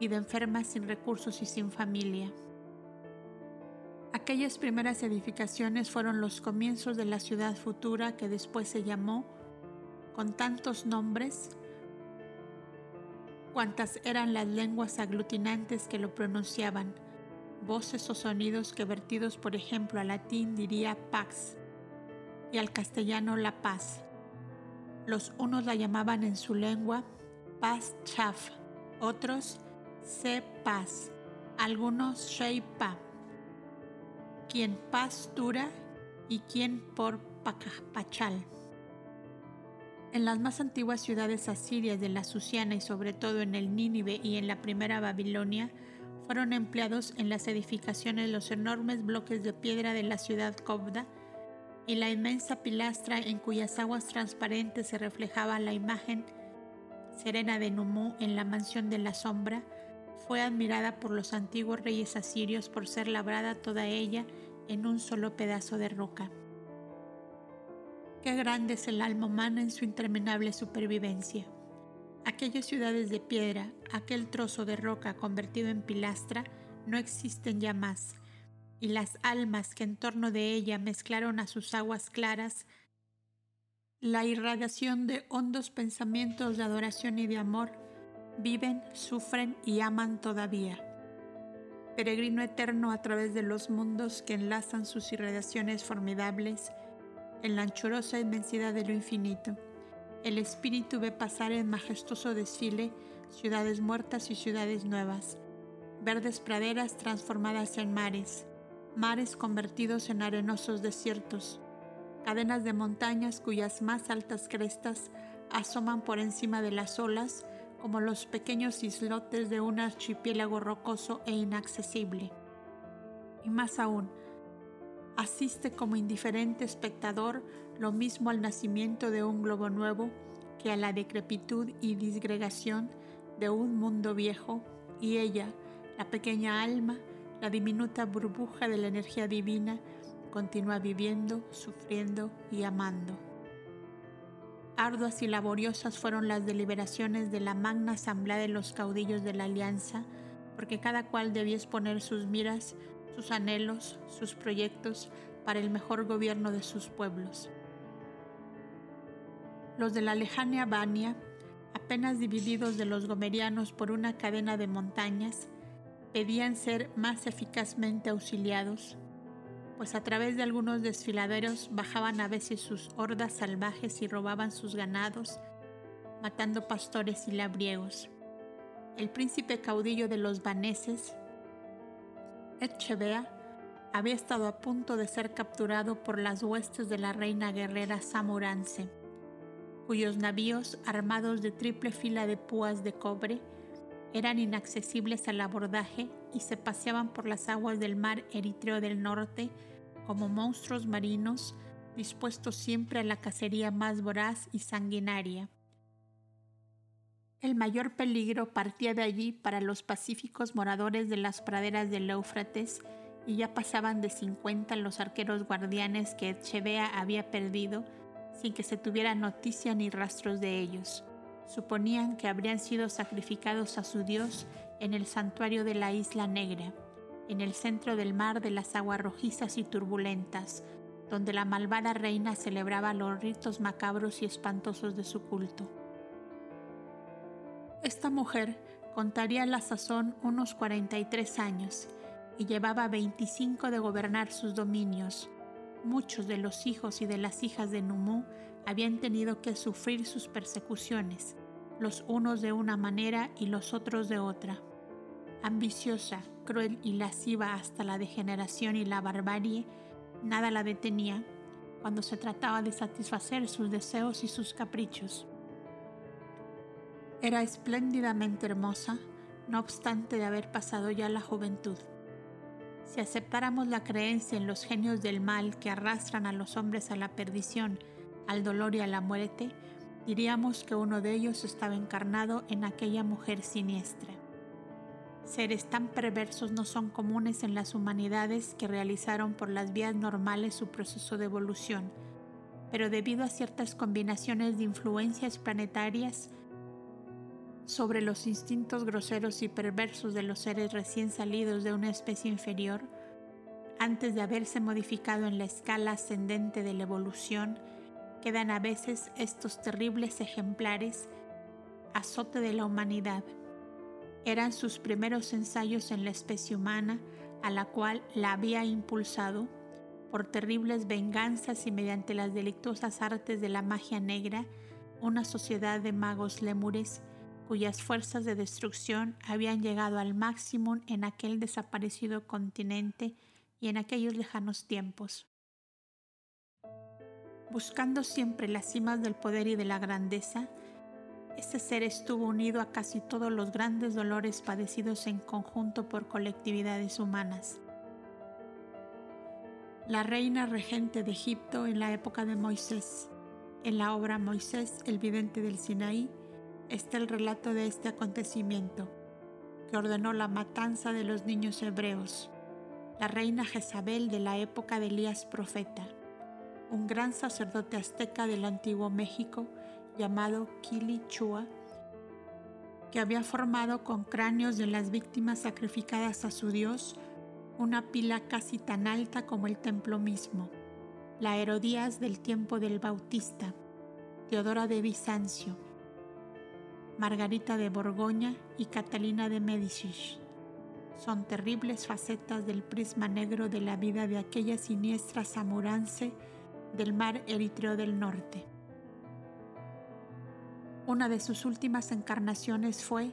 A: y de enfermas sin recursos y sin familia. Aquellas primeras edificaciones fueron los comienzos de la ciudad futura que después se llamó, con tantos nombres, cuantas eran las lenguas aglutinantes que lo pronunciaban, voces o sonidos que vertidos por ejemplo al latín diría pax y al castellano la paz. Los unos la llamaban en su lengua paz chaf, otros se paz, algunos shei pa quien paz dura y quien por pachal. En las más antiguas ciudades asirias de la Susiana y sobre todo en el Nínive y en la primera Babilonia, fueron empleados en las edificaciones los enormes bloques de piedra de la ciudad Cobda y la inmensa pilastra en cuyas aguas transparentes se reflejaba la imagen serena de Numú en la mansión de la sombra, fue admirada por los antiguos reyes asirios por ser labrada toda ella en un solo pedazo de roca. Qué grande es el alma humana en su interminable supervivencia. Aquellas ciudades de piedra, aquel trozo de roca convertido en pilastra, no existen ya más, y las almas que en torno de ella mezclaron a sus aguas claras la irradiación de hondos pensamientos de adoración y de amor, viven, sufren y aman todavía. Peregrino eterno a través de los mundos que enlazan sus irradiaciones formidables en la anchurosa inmensidad de lo infinito. El espíritu ve pasar en majestuoso desfile ciudades muertas y ciudades nuevas, verdes praderas transformadas en mares, mares convertidos en arenosos desiertos, cadenas de montañas cuyas más altas crestas asoman por encima de las olas como los pequeños islotes de un archipiélago rocoso e inaccesible. Y más aún, asiste como indiferente espectador lo mismo al nacimiento de un globo nuevo que a la decrepitud y disgregación de un mundo viejo, y ella, la pequeña alma, la diminuta burbuja de la energía divina, continúa viviendo, sufriendo y amando. Arduas y laboriosas fueron las deliberaciones de la magna asamblea de los caudillos de la alianza, porque cada cual debía exponer sus miras, sus anhelos, sus proyectos para el mejor gobierno de sus pueblos. Los de la lejana Bania, apenas divididos de los gomerianos por una cadena de montañas, pedían ser más eficazmente auxiliados pues a través de algunos desfiladeros bajaban a veces sus hordas salvajes y robaban sus ganados, matando pastores y labriegos. El príncipe caudillo de los vaneses, Etchebea, había estado a punto de ser capturado por las huestes de la reina guerrera Samurance, cuyos navíos, armados de triple fila de púas de cobre, eran inaccesibles al abordaje y se paseaban por las aguas del mar Eritreo del Norte como monstruos marinos dispuestos siempre a la cacería más voraz y sanguinaria. El mayor peligro partía de allí para los pacíficos moradores de las praderas del Éufrates y ya pasaban de 50 los arqueros guardianes que Echevea había perdido sin que se tuviera noticia ni rastros de ellos. Suponían que habrían sido sacrificados a su dios en el santuario de la Isla Negra, en el centro del mar de las aguas rojizas y turbulentas, donde la malvada reina celebraba los ritos macabros y espantosos de su culto. Esta mujer, Contaría la sazón unos 43 años y llevaba 25 de gobernar sus dominios. Muchos de los hijos y de las hijas de Numú habían tenido que sufrir sus persecuciones, los unos de una manera y los otros de otra. Ambiciosa, cruel y lasciva hasta la degeneración y la barbarie, nada la detenía cuando se trataba de satisfacer sus deseos y sus caprichos. Era espléndidamente hermosa, no obstante de haber pasado ya la juventud. Si aceptáramos la creencia en los genios del mal que arrastran a los hombres a la perdición, al dolor y a la muerte, diríamos que uno de ellos estaba encarnado en aquella mujer siniestra. Seres tan perversos no son comunes en las humanidades que realizaron por las vías normales su proceso de evolución, pero debido a ciertas combinaciones de influencias planetarias sobre los instintos groseros y perversos de los seres recién salidos de una especie inferior, antes de haberse modificado en la escala ascendente de la evolución, quedan a veces estos terribles ejemplares azote de la humanidad eran sus primeros ensayos en la especie humana a la cual la había impulsado por terribles venganzas y mediante las delictuosas artes de la magia negra, una sociedad de magos lémures cuyas fuerzas de destrucción habían llegado al máximo en aquel desaparecido continente y en aquellos lejanos tiempos. Buscando siempre las cimas del poder y de la grandeza, ese ser estuvo unido a casi todos los grandes dolores padecidos en conjunto por colectividades humanas. La reina regente de Egipto en la época de Moisés. En la obra Moisés, el vidente del Sinaí, está el relato de este acontecimiento, que ordenó la matanza de los niños hebreos. La reina Jezabel de la época de Elías profeta, un gran sacerdote azteca del antiguo México, llamado Kilichua, que había formado con cráneos de las víctimas sacrificadas a su dios una pila casi tan alta como el templo mismo. La Herodías del tiempo del Bautista, Teodora de Bizancio, Margarita de Borgoña y Catalina de Medici. Son terribles facetas del prisma negro de la vida de aquella siniestra samurance del mar Eritreo del Norte. Una de sus últimas encarnaciones fue,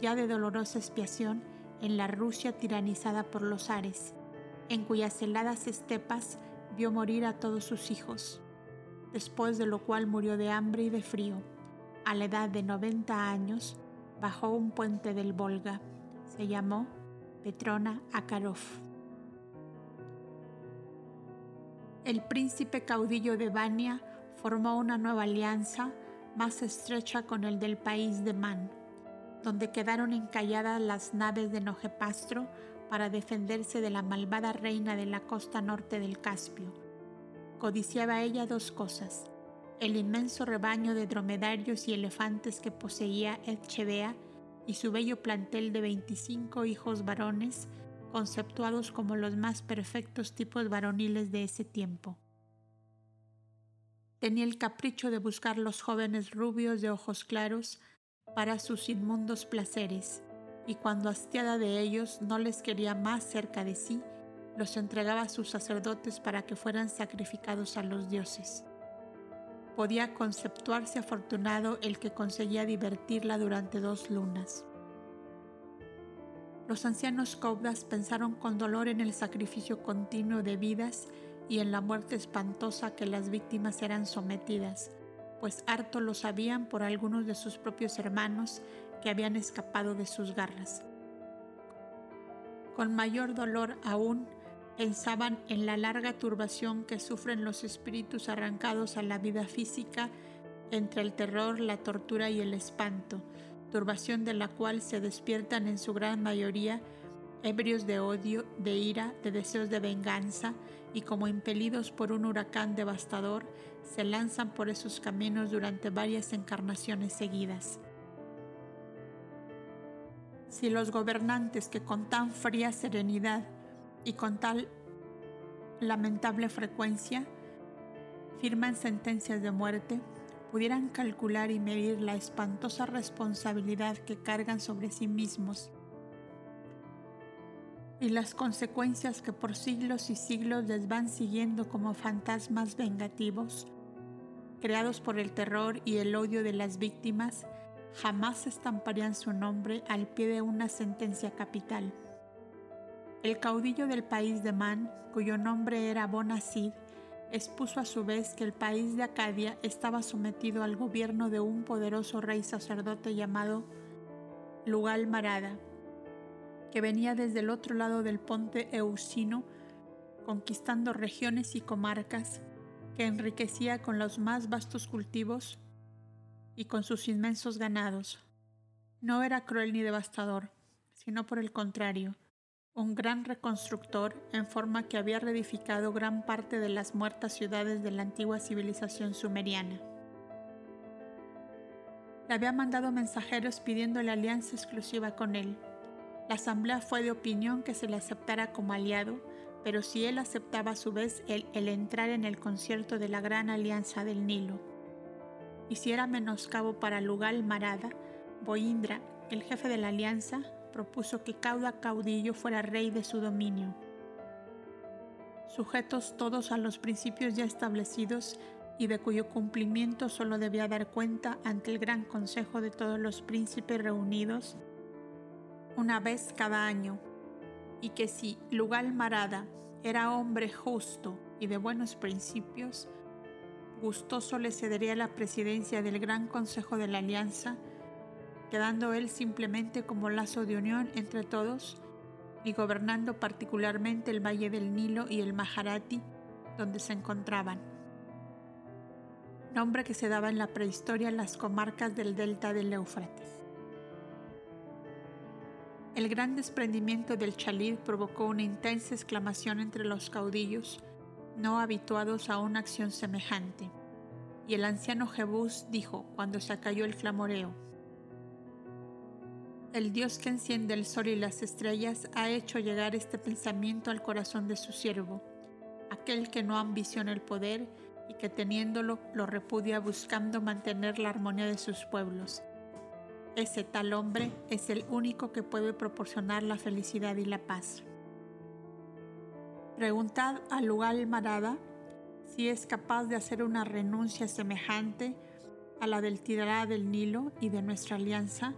A: ya de dolorosa expiación, en la Rusia tiranizada por los Ares, en cuyas heladas estepas vio morir a todos sus hijos, después de lo cual murió de hambre y de frío. A la edad de 90 años, bajó un puente del Volga. Se llamó Petrona Akarov. El príncipe caudillo de Vania formó una nueva alianza más estrecha con el del país de Man, donde quedaron encalladas las naves de Nojepastro para defenderse de la malvada reina de la costa norte del Caspio. Codiciaba ella dos cosas, el inmenso rebaño de dromedarios y elefantes que poseía Etchebea y su bello plantel de 25 hijos varones, conceptuados como los más perfectos tipos varoniles de ese tiempo. Tenía el capricho de buscar los jóvenes rubios de ojos claros para sus inmundos placeres, y cuando hastiada de ellos no les quería más cerca de sí, los entregaba a sus sacerdotes para que fueran sacrificados a los dioses. Podía conceptuarse afortunado el que conseguía divertirla durante dos lunas. Los ancianos caudas pensaron con dolor en el sacrificio continuo de vidas y en la muerte espantosa que las víctimas eran sometidas, pues harto lo sabían por algunos de sus propios hermanos que habían escapado de sus garras. Con mayor dolor aún pensaban en la larga turbación que sufren los espíritus arrancados a la vida física entre el terror, la tortura y el espanto, turbación de la cual se despiertan en su gran mayoría ebrios de odio, de ira, de deseos de venganza, y como impelidos por un huracán devastador, se lanzan por esos caminos durante varias encarnaciones seguidas. Si los gobernantes que con tan fría serenidad y con tal lamentable frecuencia firman sentencias de muerte, pudieran calcular y medir la espantosa responsabilidad que cargan sobre sí mismos y las consecuencias que por siglos y siglos les van siguiendo como fantasmas vengativos, creados por el terror y el odio de las víctimas, jamás estamparían su nombre al pie de una sentencia capital. El caudillo del país de Man, cuyo nombre era Bonacid, expuso a su vez que el país de Acadia estaba sometido al gobierno de un poderoso rey sacerdote llamado Lugal Marada, que venía desde el otro lado del ponte Eusino, conquistando regiones y comarcas, que enriquecía con los más vastos cultivos y con sus inmensos ganados. No era cruel ni devastador, sino por el contrario, un gran reconstructor en forma que había reedificado gran parte de las muertas ciudades de la antigua civilización sumeriana. Le había mandado mensajeros pidiendo la alianza exclusiva con él, la asamblea fue de opinión que se le aceptara como aliado, pero si él aceptaba a su vez el, entrar en el concierto de la Gran Alianza del Nilo. Y si era menoscabo para Lugal Marada, Boindra, el jefe de la alianza, propuso que cada caudillo fuera rey de su dominio. Sujetos todos a los principios ya establecidos y de cuyo cumplimiento solo debía dar cuenta ante el gran consejo de todos los príncipes reunidos, una vez cada año, y que si Lugal Marada era hombre justo y de buenos principios, gustoso le cedería la presidencia del Gran Consejo de la Alianza, quedando él simplemente como lazo de unión entre todos y gobernando particularmente el Valle del Nilo y el Maharati, donde se encontraban. Nombre que se daba en la prehistoria en las comarcas del delta del Éufrates. El gran desprendimiento del chalid provocó una intensa exclamación entre los caudillos, no habituados a una acción semejante. Y el anciano Jebús dijo cuando se acalló el clamoreo, El Dios que enciende el sol y las estrellas ha hecho llegar este pensamiento al corazón de su siervo, aquel que no ambiciona el poder y que teniéndolo lo repudia buscando mantener la armonía de sus pueblos ese tal hombre es el único que puede proporcionar la felicidad y la paz. Preguntad a Lugal Marada si es capaz de hacer una renuncia semejante a la del tirará del Nilo y de nuestra alianza,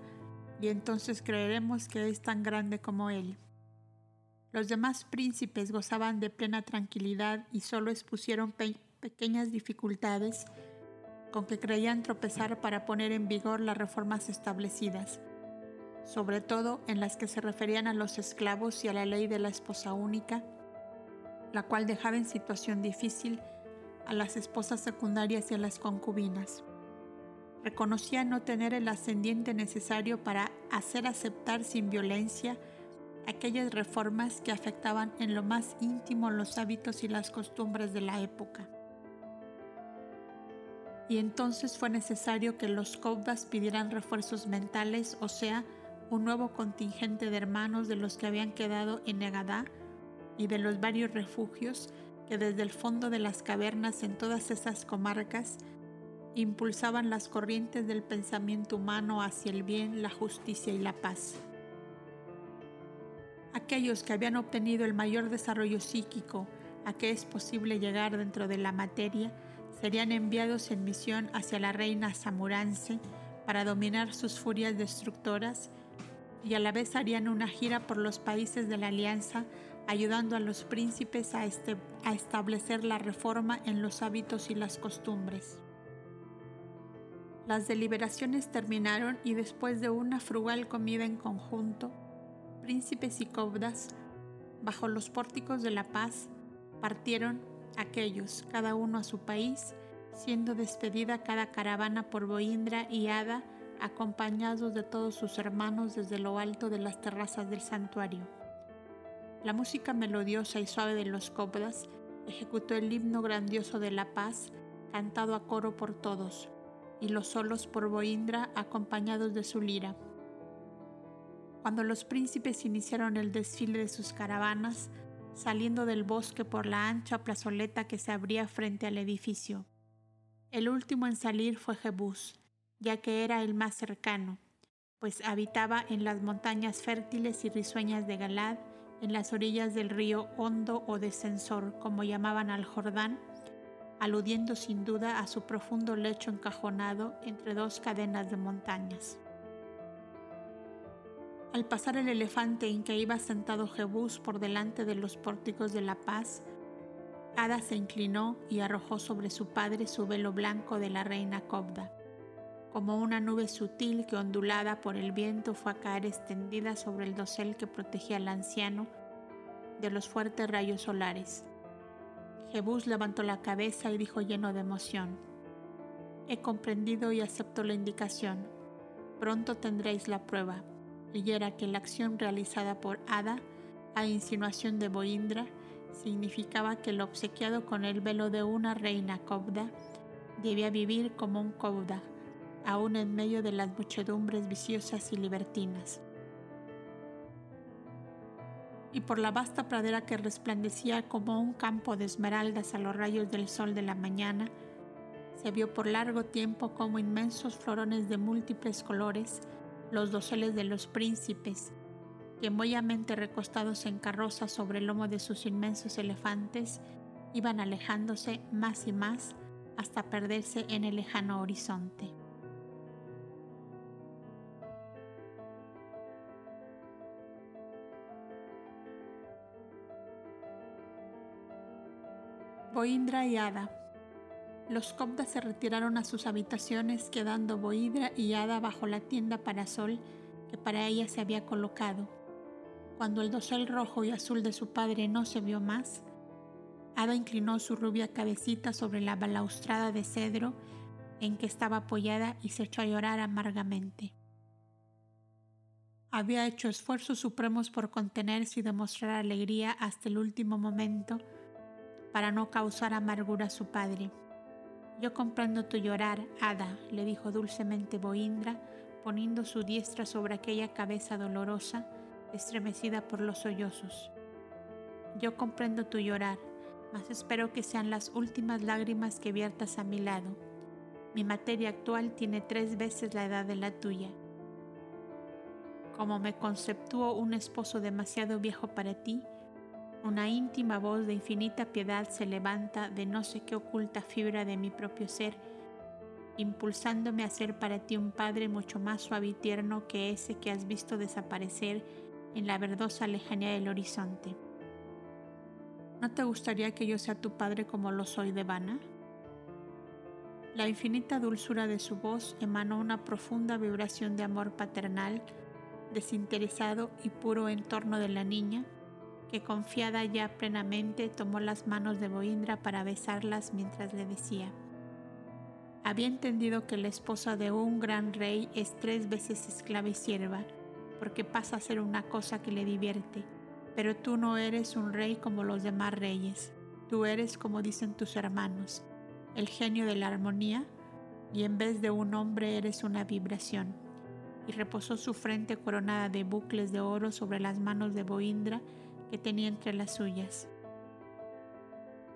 A: y entonces creeremos que es tan grande como él. Los demás príncipes gozaban de plena tranquilidad y solo expusieron pequeñas dificultades con que creían tropezar para poner en vigor las reformas establecidas, sobre todo en las que se referían a los esclavos y a la ley de la esposa única, la cual dejaba en situación difícil a las esposas secundarias y a las concubinas. Reconocía no tener el ascendiente necesario para hacer aceptar sin violencia aquellas reformas que afectaban en lo más íntimo los hábitos y las costumbres de la época. Y entonces fue necesario que los Cobdas pidieran refuerzos mentales, o sea, un nuevo contingente de hermanos de los que habían quedado en Negadá y de los varios refugios que desde el fondo de las cavernas en todas esas comarcas impulsaban las corrientes del pensamiento humano hacia el bien, la justicia y la paz. Aquellos que habían obtenido el mayor desarrollo psíquico a que es posible llegar dentro de la materia, serían enviados en misión hacia la reina Samurance para dominar sus furias destructoras y a la vez harían una gira por los países de la alianza ayudando a los príncipes a, este, a establecer la reforma en los hábitos y las costumbres. Las deliberaciones terminaron y después de una frugal comida en conjunto, príncipes y cobdas, bajo los pórticos de la paz, partieron aquellos, cada uno a su país, siendo despedida cada caravana por Boindra y Ada, acompañados de todos sus hermanos desde lo alto de las terrazas del santuario. La música melodiosa y suave de los cobras ejecutó el himno grandioso de la paz, cantado a coro por todos, y los solos por Boindra acompañados de su lira. Cuando los príncipes iniciaron el desfile de sus caravanas, saliendo del bosque por la ancha plazoleta que se abría frente al edificio. El último en salir fue Jebús, ya que era el más cercano, pues habitaba en las montañas fértiles y risueñas de Galad, en las orillas del río Hondo o Descensor, como llamaban al Jordán, aludiendo sin duda a su profundo lecho encajonado entre dos cadenas de montañas. Al pasar el elefante en que iba sentado Jebús por delante de los pórticos de la paz, Ada se inclinó y arrojó sobre su padre su velo blanco de la reina Cobda, como una nube sutil que ondulada por el viento fue a caer extendida sobre el dosel que protegía al anciano de los fuertes rayos solares. Jebús levantó la cabeza y dijo lleno de emoción, He comprendido y acepto la indicación. Pronto tendréis la prueba y era que la acción realizada por Ada, a insinuación de Boindra, significaba que el obsequiado con el velo de una reina cobda debía vivir como un cobda, aún en medio de las muchedumbres viciosas y libertinas. Y por la vasta pradera que resplandecía como un campo de esmeraldas a los rayos del sol de la mañana, se vio por largo tiempo como inmensos florones de múltiples colores los doseles de los príncipes, que mollamente recostados en carrozas sobre el lomo de sus inmensos elefantes, iban alejándose más y más hasta perderse en el lejano horizonte. Boindra y Ada los copdas se retiraron a sus habitaciones, quedando Boidra y Ada bajo la tienda para sol que para ella se había colocado. Cuando el dosel rojo y azul de su padre no se vio más, Ada inclinó su rubia cabecita sobre la balaustrada de cedro en que estaba apoyada y se echó a llorar amargamente. Había hecho esfuerzos supremos por contenerse y demostrar alegría hasta el último momento para no causar amargura a su padre. Yo comprendo tu llorar, hada, le dijo dulcemente Boindra, poniendo su diestra sobre aquella cabeza dolorosa, estremecida por los sollozos. Yo comprendo tu llorar, mas espero que sean las últimas lágrimas que viertas a mi lado. Mi materia actual tiene tres veces la edad de la tuya. Como me conceptúo un esposo demasiado viejo para ti, una íntima voz de infinita piedad se levanta de no sé qué oculta fibra de mi propio ser, impulsándome a ser para ti un Padre mucho más suave y tierno que ese que has visto desaparecer en la verdosa lejanía del horizonte. ¿No te gustaría que yo sea tu Padre como lo soy de Vana? La infinita dulzura de su voz emanó una profunda vibración de amor paternal, desinteresado y puro en torno de la niña, que confiada ya plenamente tomó las manos de Boindra para besarlas mientras le decía, había entendido que la esposa de un gran rey es tres veces esclava y sierva, porque pasa a ser una cosa que le divierte, pero tú no eres un rey como los demás reyes, tú eres como dicen tus hermanos, el genio de la armonía, y en vez de un hombre eres una vibración. Y reposó su frente coronada de bucles de oro sobre las manos de Boindra, que tenía entre las suyas.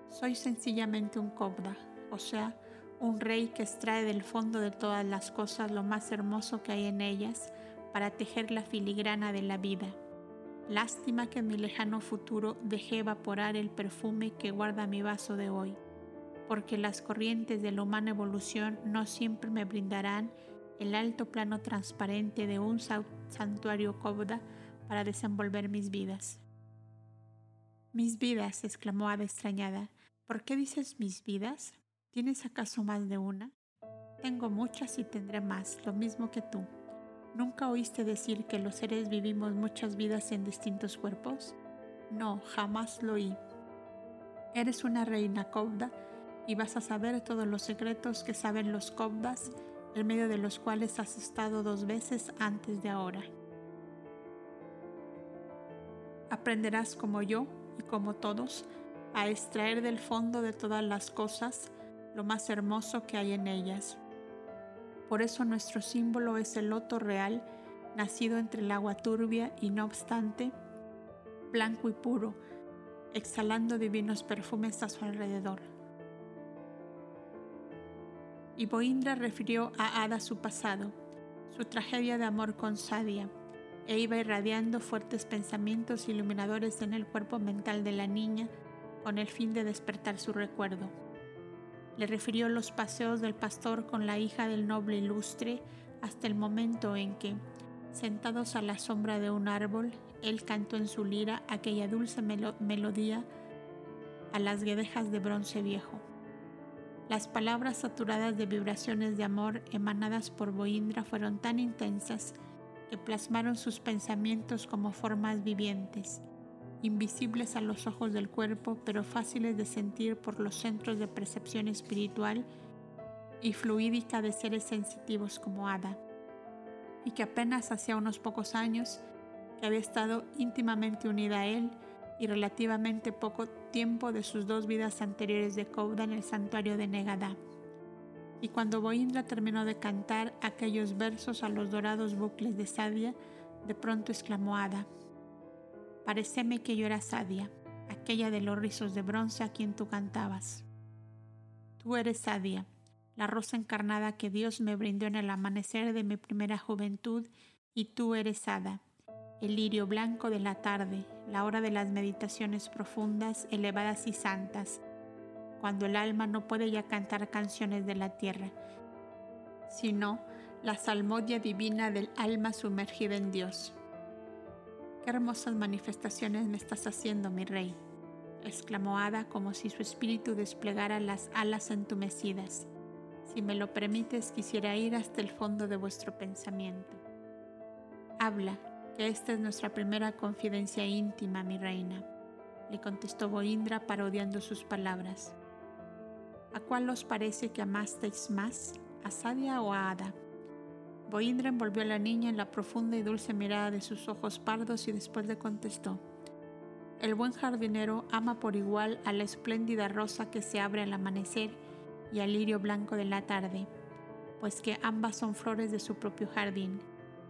A: Soy sencillamente un cobda, o sea, un rey que extrae del fondo de todas las cosas lo más hermoso que hay en ellas para tejer la filigrana de la vida. Lástima que en mi lejano futuro dejé evaporar el perfume que guarda mi vaso de hoy, porque las corrientes de la humana evolución no siempre me brindarán el alto plano transparente de un santuario cobda para desenvolver mis vidas. Mis vidas, exclamó Ada extrañada. ¿Por qué dices mis vidas? ¿Tienes acaso más de una? Tengo muchas y tendré más, lo mismo que tú. ¿Nunca oíste decir que los seres vivimos muchas vidas en distintos cuerpos? No, jamás lo oí. Eres una reina cobda y vas a saber todos los secretos que saben los cobdas, en medio de los cuales has estado dos veces antes de ahora. Aprenderás como yo y como todos, a extraer del fondo de todas las cosas lo más hermoso que hay en ellas. Por eso nuestro símbolo es el loto real, nacido entre el agua turbia y no obstante, blanco y puro, exhalando divinos perfumes a su alrededor. Y Boindra refirió a Ada su pasado, su tragedia de amor con Sadia, e iba irradiando fuertes pensamientos iluminadores en el cuerpo mental de la niña con el fin de despertar su recuerdo. Le refirió los paseos del pastor con la hija del noble ilustre hasta el momento en que, sentados a la sombra de un árbol, él cantó en su lira aquella dulce melodía a las guedejas de bronce viejo. Las palabras saturadas de vibraciones de amor emanadas por Boindra fueron tan intensas que plasmaron sus pensamientos como formas vivientes, invisibles a los ojos del cuerpo, pero fáciles de sentir por los centros de percepción espiritual y fluídica de seres sensitivos como Ada, y que apenas hacía unos pocos años había estado íntimamente unida a él y relativamente poco tiempo de sus dos vidas anteriores de Kouda en el santuario de Negada. Y cuando Boindra terminó de cantar aquellos versos a los dorados bucles de Sadia, de pronto exclamó Ada, Pareceme que yo era Sadia, aquella de los rizos de bronce a quien tú cantabas. Tú eres Sadia, la rosa encarnada que Dios me brindó en el amanecer de mi primera juventud, y tú eres Ada, el lirio blanco de la tarde, la hora de las meditaciones profundas, elevadas y santas, cuando el alma no puede ya cantar canciones de la tierra, sino la salmodia divina del alma sumergida en Dios. Qué hermosas manifestaciones me estás haciendo, mi rey, exclamó Ada como si su espíritu desplegara las alas entumecidas. Si me lo permites, quisiera ir hasta el fondo de vuestro pensamiento. Habla, esta es nuestra primera confidencia íntima, mi reina, le contestó Boindra parodiando sus palabras. ¿A cuál os parece que amasteis más, a Sadia o a Ada? Boindra envolvió a la niña en la profunda y dulce mirada de sus ojos pardos y después le contestó. El buen jardinero ama por igual a la espléndida rosa que se abre al amanecer y al lirio blanco de la tarde, pues que ambas son flores de su propio jardín,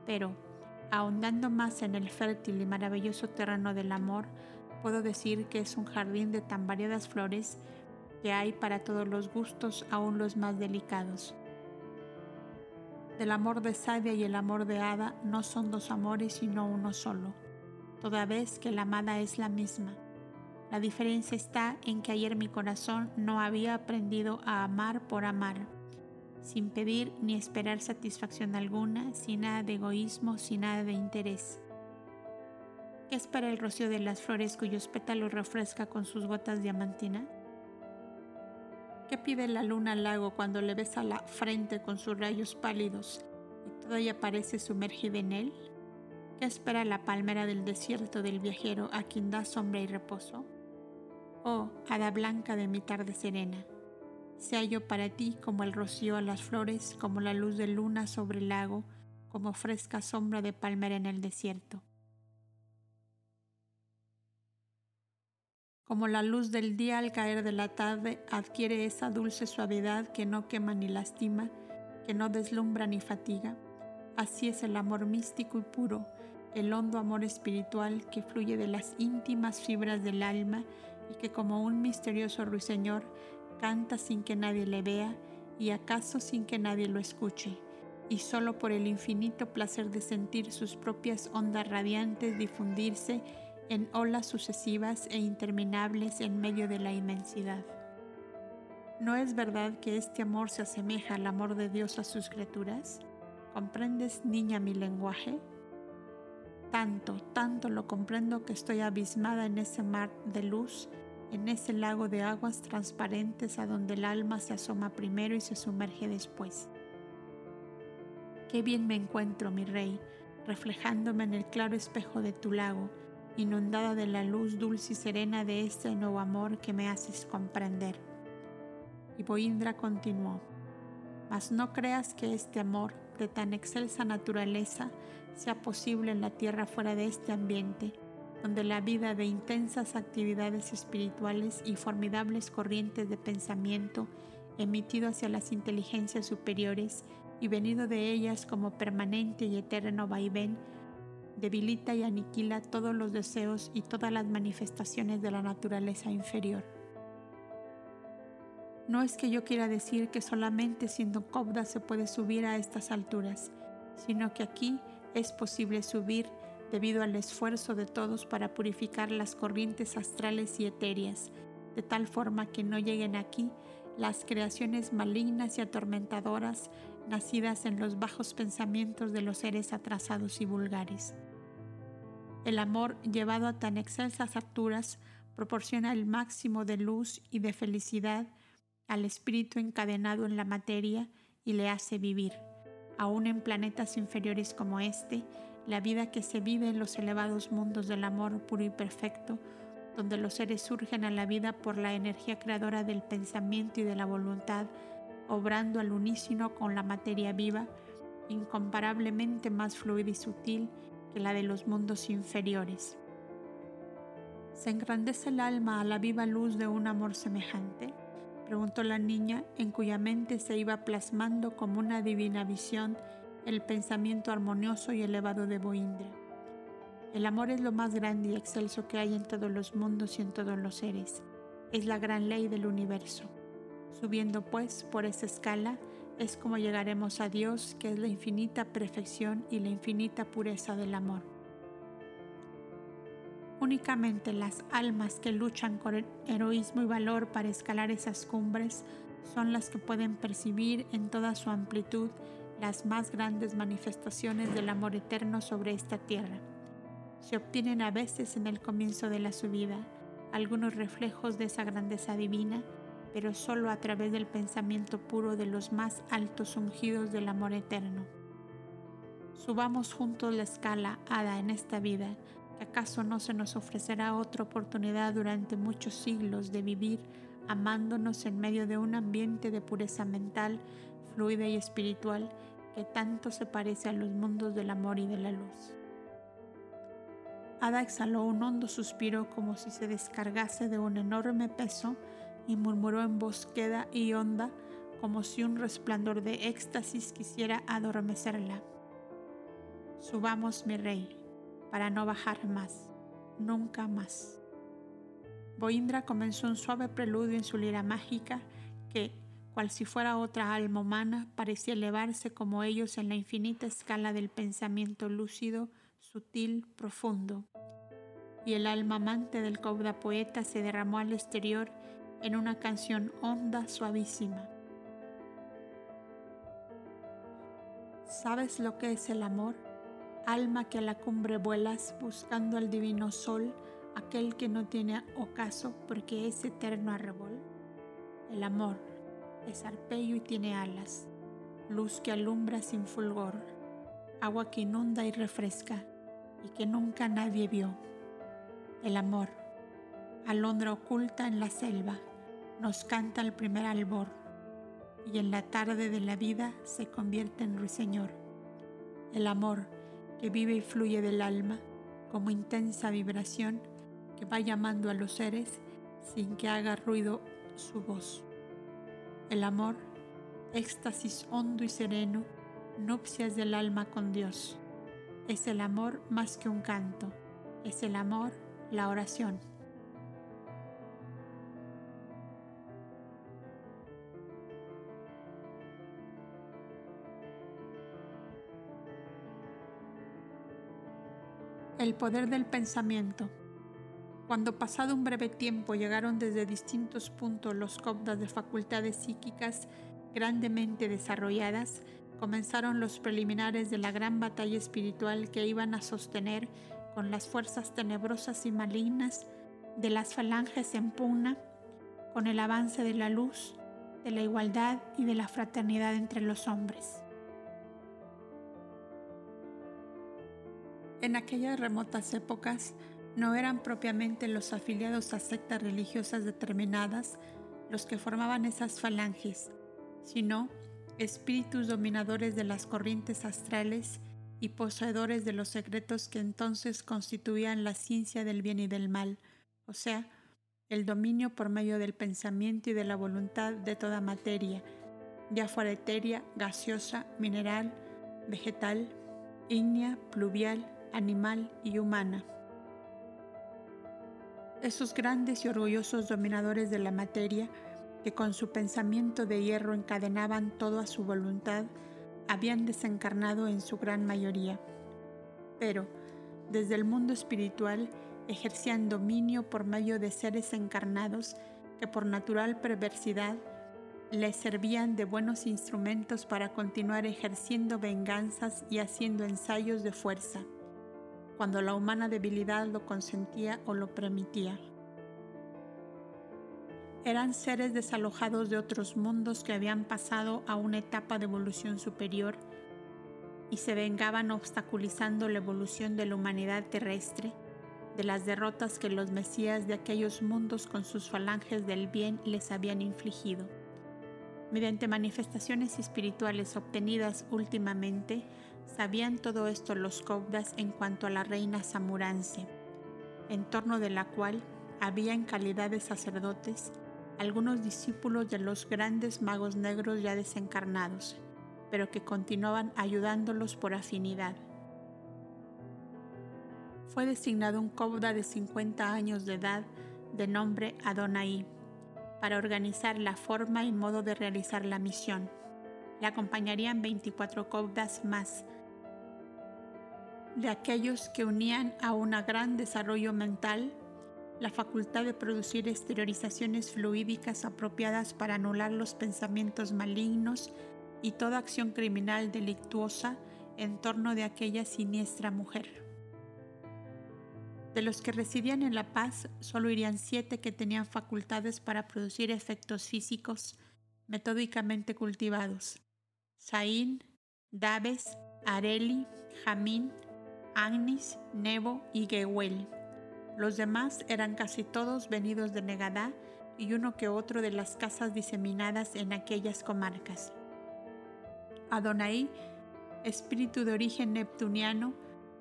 A: pero Ahondando más en el fértil y maravilloso terreno del amor, puedo decir que es un jardín de tan variadas flores que hay para todos los gustos, aún los más delicados. Del amor de Sadia y el amor de Ada no son dos amores sino uno solo, toda vez que la amada es la misma. La diferencia está en que ayer mi corazón no había aprendido a amar por amar sin pedir ni esperar satisfacción alguna, sin nada de egoísmo, sin nada de interés. ¿Qué espera el rocío de las flores cuyos pétalos refresca con sus gotas diamantinas? ¿Qué pide la luna al lago cuando le besa la frente con sus rayos pálidos y toda ella parece sumergida en él? ¿Qué espera la palmera del desierto del viajero a quien da sombra y reposo? Oh, hada blanca de mi tarde serena, sea yo para ti como el rocío a las flores, como la luz de luna sobre el lago, como fresca sombra de palmera en el desierto. Como la luz del día al caer de la tarde adquiere esa dulce suavidad que no quema ni lastima, que no deslumbra ni fatiga. Así es el amor místico y puro, el hondo amor espiritual que fluye de las íntimas fibras del alma y que como un misterioso ruiseñor canta sin que nadie le vea y acaso sin que nadie lo escuche, y solo por el infinito placer de sentir sus propias ondas radiantes difundirse en olas sucesivas e interminables en medio de la inmensidad. ¿No es verdad que este amor se asemeja al amor de Dios a sus criaturas? ¿Comprendes, niña, mi lenguaje? Tanto, tanto lo comprendo que estoy abismada en ese mar de luz en ese lago de aguas transparentes a donde el alma se asoma primero y se sumerge después. Qué bien me encuentro, mi rey, reflejándome en el claro espejo de tu lago, inundada de la luz dulce y serena de este nuevo amor que me haces comprender. Y Boindra continuó, mas no creas que este amor de tan excelsa naturaleza sea posible en la tierra fuera de este ambiente, donde la vida de intensas actividades espirituales y formidables corrientes de pensamiento emitido hacia las inteligencias superiores y venido de ellas como permanente y eterno vaivén, debilita y aniquila todos los deseos y todas las manifestaciones de la naturaleza inferior. No es que yo quiera decir que solamente siendo cobda se puede subir a estas alturas, sino que aquí es posible subir debido al esfuerzo de todos para purificar las corrientes astrales y etéreas, de tal forma que no lleguen aquí las creaciones malignas y atormentadoras nacidas en los bajos pensamientos de los seres atrasados y vulgares. El amor llevado a tan excelsas alturas proporciona el máximo de luz y de felicidad al espíritu encadenado en la materia y le hace vivir, aun en planetas inferiores como este, la vida que se vive en los elevados mundos del amor puro y perfecto, donde los seres surgen a la vida por la energía creadora del pensamiento y de la voluntad, obrando al unísono con la materia viva, incomparablemente más fluida y sutil que la de los mundos inferiores. ¿Se engrandece el alma a la viva luz de un amor semejante? preguntó la niña, en cuya mente se iba plasmando como una divina visión el pensamiento armonioso y elevado de Boindra. El amor es lo más grande y excelso que hay en todos los mundos y en todos los seres. Es la gran ley del universo. Subiendo pues por esa escala es como llegaremos a Dios, que es la infinita perfección y la infinita pureza del amor. Únicamente las almas que luchan con heroísmo y valor para escalar esas cumbres son las que pueden percibir en toda su amplitud las más grandes manifestaciones del amor eterno sobre esta tierra. Se obtienen a veces en el comienzo de la subida algunos reflejos de esa grandeza divina, pero solo a través del pensamiento puro de los más altos ungidos del amor eterno. Subamos juntos la escala, Hada, en esta vida, que acaso no se nos ofrecerá otra oportunidad durante muchos siglos de vivir amándonos en medio de un ambiente de pureza mental, fluida y espiritual que tanto se parece a los mundos del amor y de la luz. Ada exhaló un hondo suspiro como si se descargase de un enorme peso y murmuró en voz queda y honda como si un resplandor de éxtasis quisiera adormecerla. Subamos, mi rey, para no bajar más, nunca más. Boindra comenzó un suave preludio en su lira mágica que, cual si fuera otra alma humana, parecía elevarse como ellos en la infinita escala del pensamiento lúcido, sutil, profundo. Y el alma amante del cobda poeta se derramó al exterior en una canción honda, suavísima. ¿Sabes lo que es el amor? Alma que a la cumbre vuelas buscando al divino sol, aquel que no tiene ocaso porque es eterno arrebol. El amor, es arpello y tiene alas, luz que alumbra sin fulgor, agua que inunda y refresca y que nunca nadie vio. El amor, alondra oculta en la selva, nos canta el primer albor y en la tarde de la vida se convierte en ruiseñor. El amor que vive y fluye del alma como intensa vibración que va llamando a los seres sin que haga ruido su voz el amor, éxtasis hondo y sereno, nupcias del alma con Dios. Es el amor más que un canto, es el amor la oración. El poder del pensamiento. Cuando pasado un breve tiempo llegaron desde distintos puntos los copdas de facultades psíquicas grandemente desarrolladas, comenzaron los preliminares de la gran batalla espiritual que iban a sostener con las fuerzas tenebrosas y malignas de las falanges en pugna, con el avance de la luz, de la igualdad y de la fraternidad entre los hombres. En aquellas remotas épocas, no eran propiamente los afiliados a sectas religiosas determinadas los que formaban esas falanges, sino espíritus dominadores de las corrientes astrales y poseedores de los secretos que entonces constituían la ciencia del bien y del mal, o sea, el dominio por medio del pensamiento y de la voluntad de toda materia, ya fuera etérea, gaseosa, mineral, vegetal, ígnea, pluvial, animal y humana. Esos grandes y orgullosos dominadores de la materia que con su pensamiento de hierro encadenaban todo a su voluntad, habían desencarnado en su gran mayoría. Pero, desde el mundo espiritual, ejercían dominio por medio de seres encarnados que por natural perversidad les servían de buenos instrumentos para continuar ejerciendo venganzas y haciendo ensayos de fuerza, cuando la humana debilidad lo consentía o lo permitía. Eran seres desalojados de otros mundos que habían pasado a una etapa de evolución superior y se vengaban obstaculizando la evolución de la humanidad terrestre de las derrotas que los mesías de aquellos mundos con sus falanges del bien les habían infligido. Mediante manifestaciones espirituales obtenidas últimamente, sabían todo esto los Kobdas en cuanto a la reina Samurance, en torno de la cual había en calidad de sacerdotes algunos discípulos de los grandes magos negros ya desencarnados, pero que continuaban ayudándolos por afinidad. Fue designado un Kobda de 50 años de edad de nombre Adonai para organizar la forma y modo de realizar la misión. Le acompañarían 24 Kobdas más, de aquellos que unían a un gran desarrollo mental la facultad de producir exteriorizaciones fluídicas apropiadas para anular los pensamientos malignos y toda acción criminal delictuosa en torno de aquella siniestra mujer. De los que residían en La Paz, solo irían siete que tenían facultades para producir efectos físicos metódicamente cultivados. Saín, Daves, Areli, Jamín, Agnis, Nebo y Gehuel. Los demás eran casi todos venidos de Negadá y uno que otro de las casas diseminadas en aquellas comarcas. Adonai, espíritu de origen neptuniano,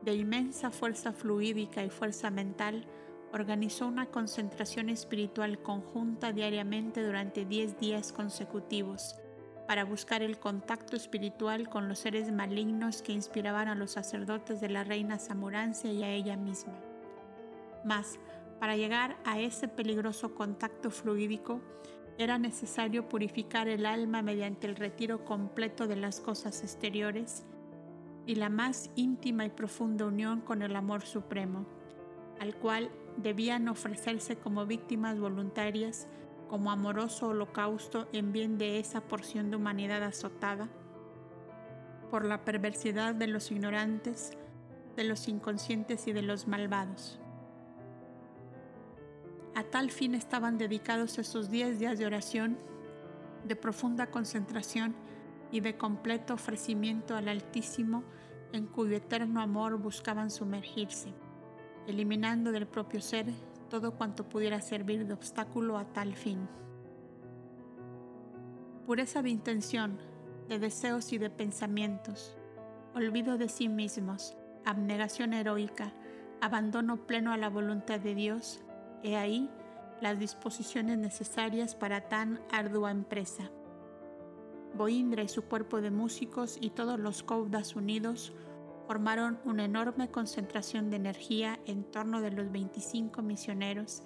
A: de inmensa fuerza fluídica y fuerza mental, organizó una concentración espiritual conjunta diariamente durante diez días consecutivos para buscar el contacto espiritual con los seres malignos que inspiraban a los sacerdotes de la reina Samurancia y a ella misma. Mas, para llegar a ese peligroso contacto fluídico, era necesario purificar el alma mediante el retiro completo de las cosas exteriores y la más íntima y profunda unión con el amor supremo, al cual debían ofrecerse como víctimas voluntarias, como amoroso holocausto en bien de esa porción de humanidad azotada por la perversidad de los ignorantes, de los inconscientes y de los malvados. A tal fin estaban dedicados esos diez días de oración, de profunda concentración y de completo ofrecimiento al Altísimo en cuyo eterno amor buscaban sumergirse, eliminando del propio ser todo cuanto pudiera servir de obstáculo a tal fin. Pureza de intención, de deseos y de pensamientos, olvido de sí mismos, abnegación heroica, abandono pleno a la voluntad de Dios, He ahí las disposiciones necesarias para tan ardua empresa. Boindra y su cuerpo de músicos y todos los Koudas unidos formaron una enorme concentración de energía en torno de los 25 misioneros,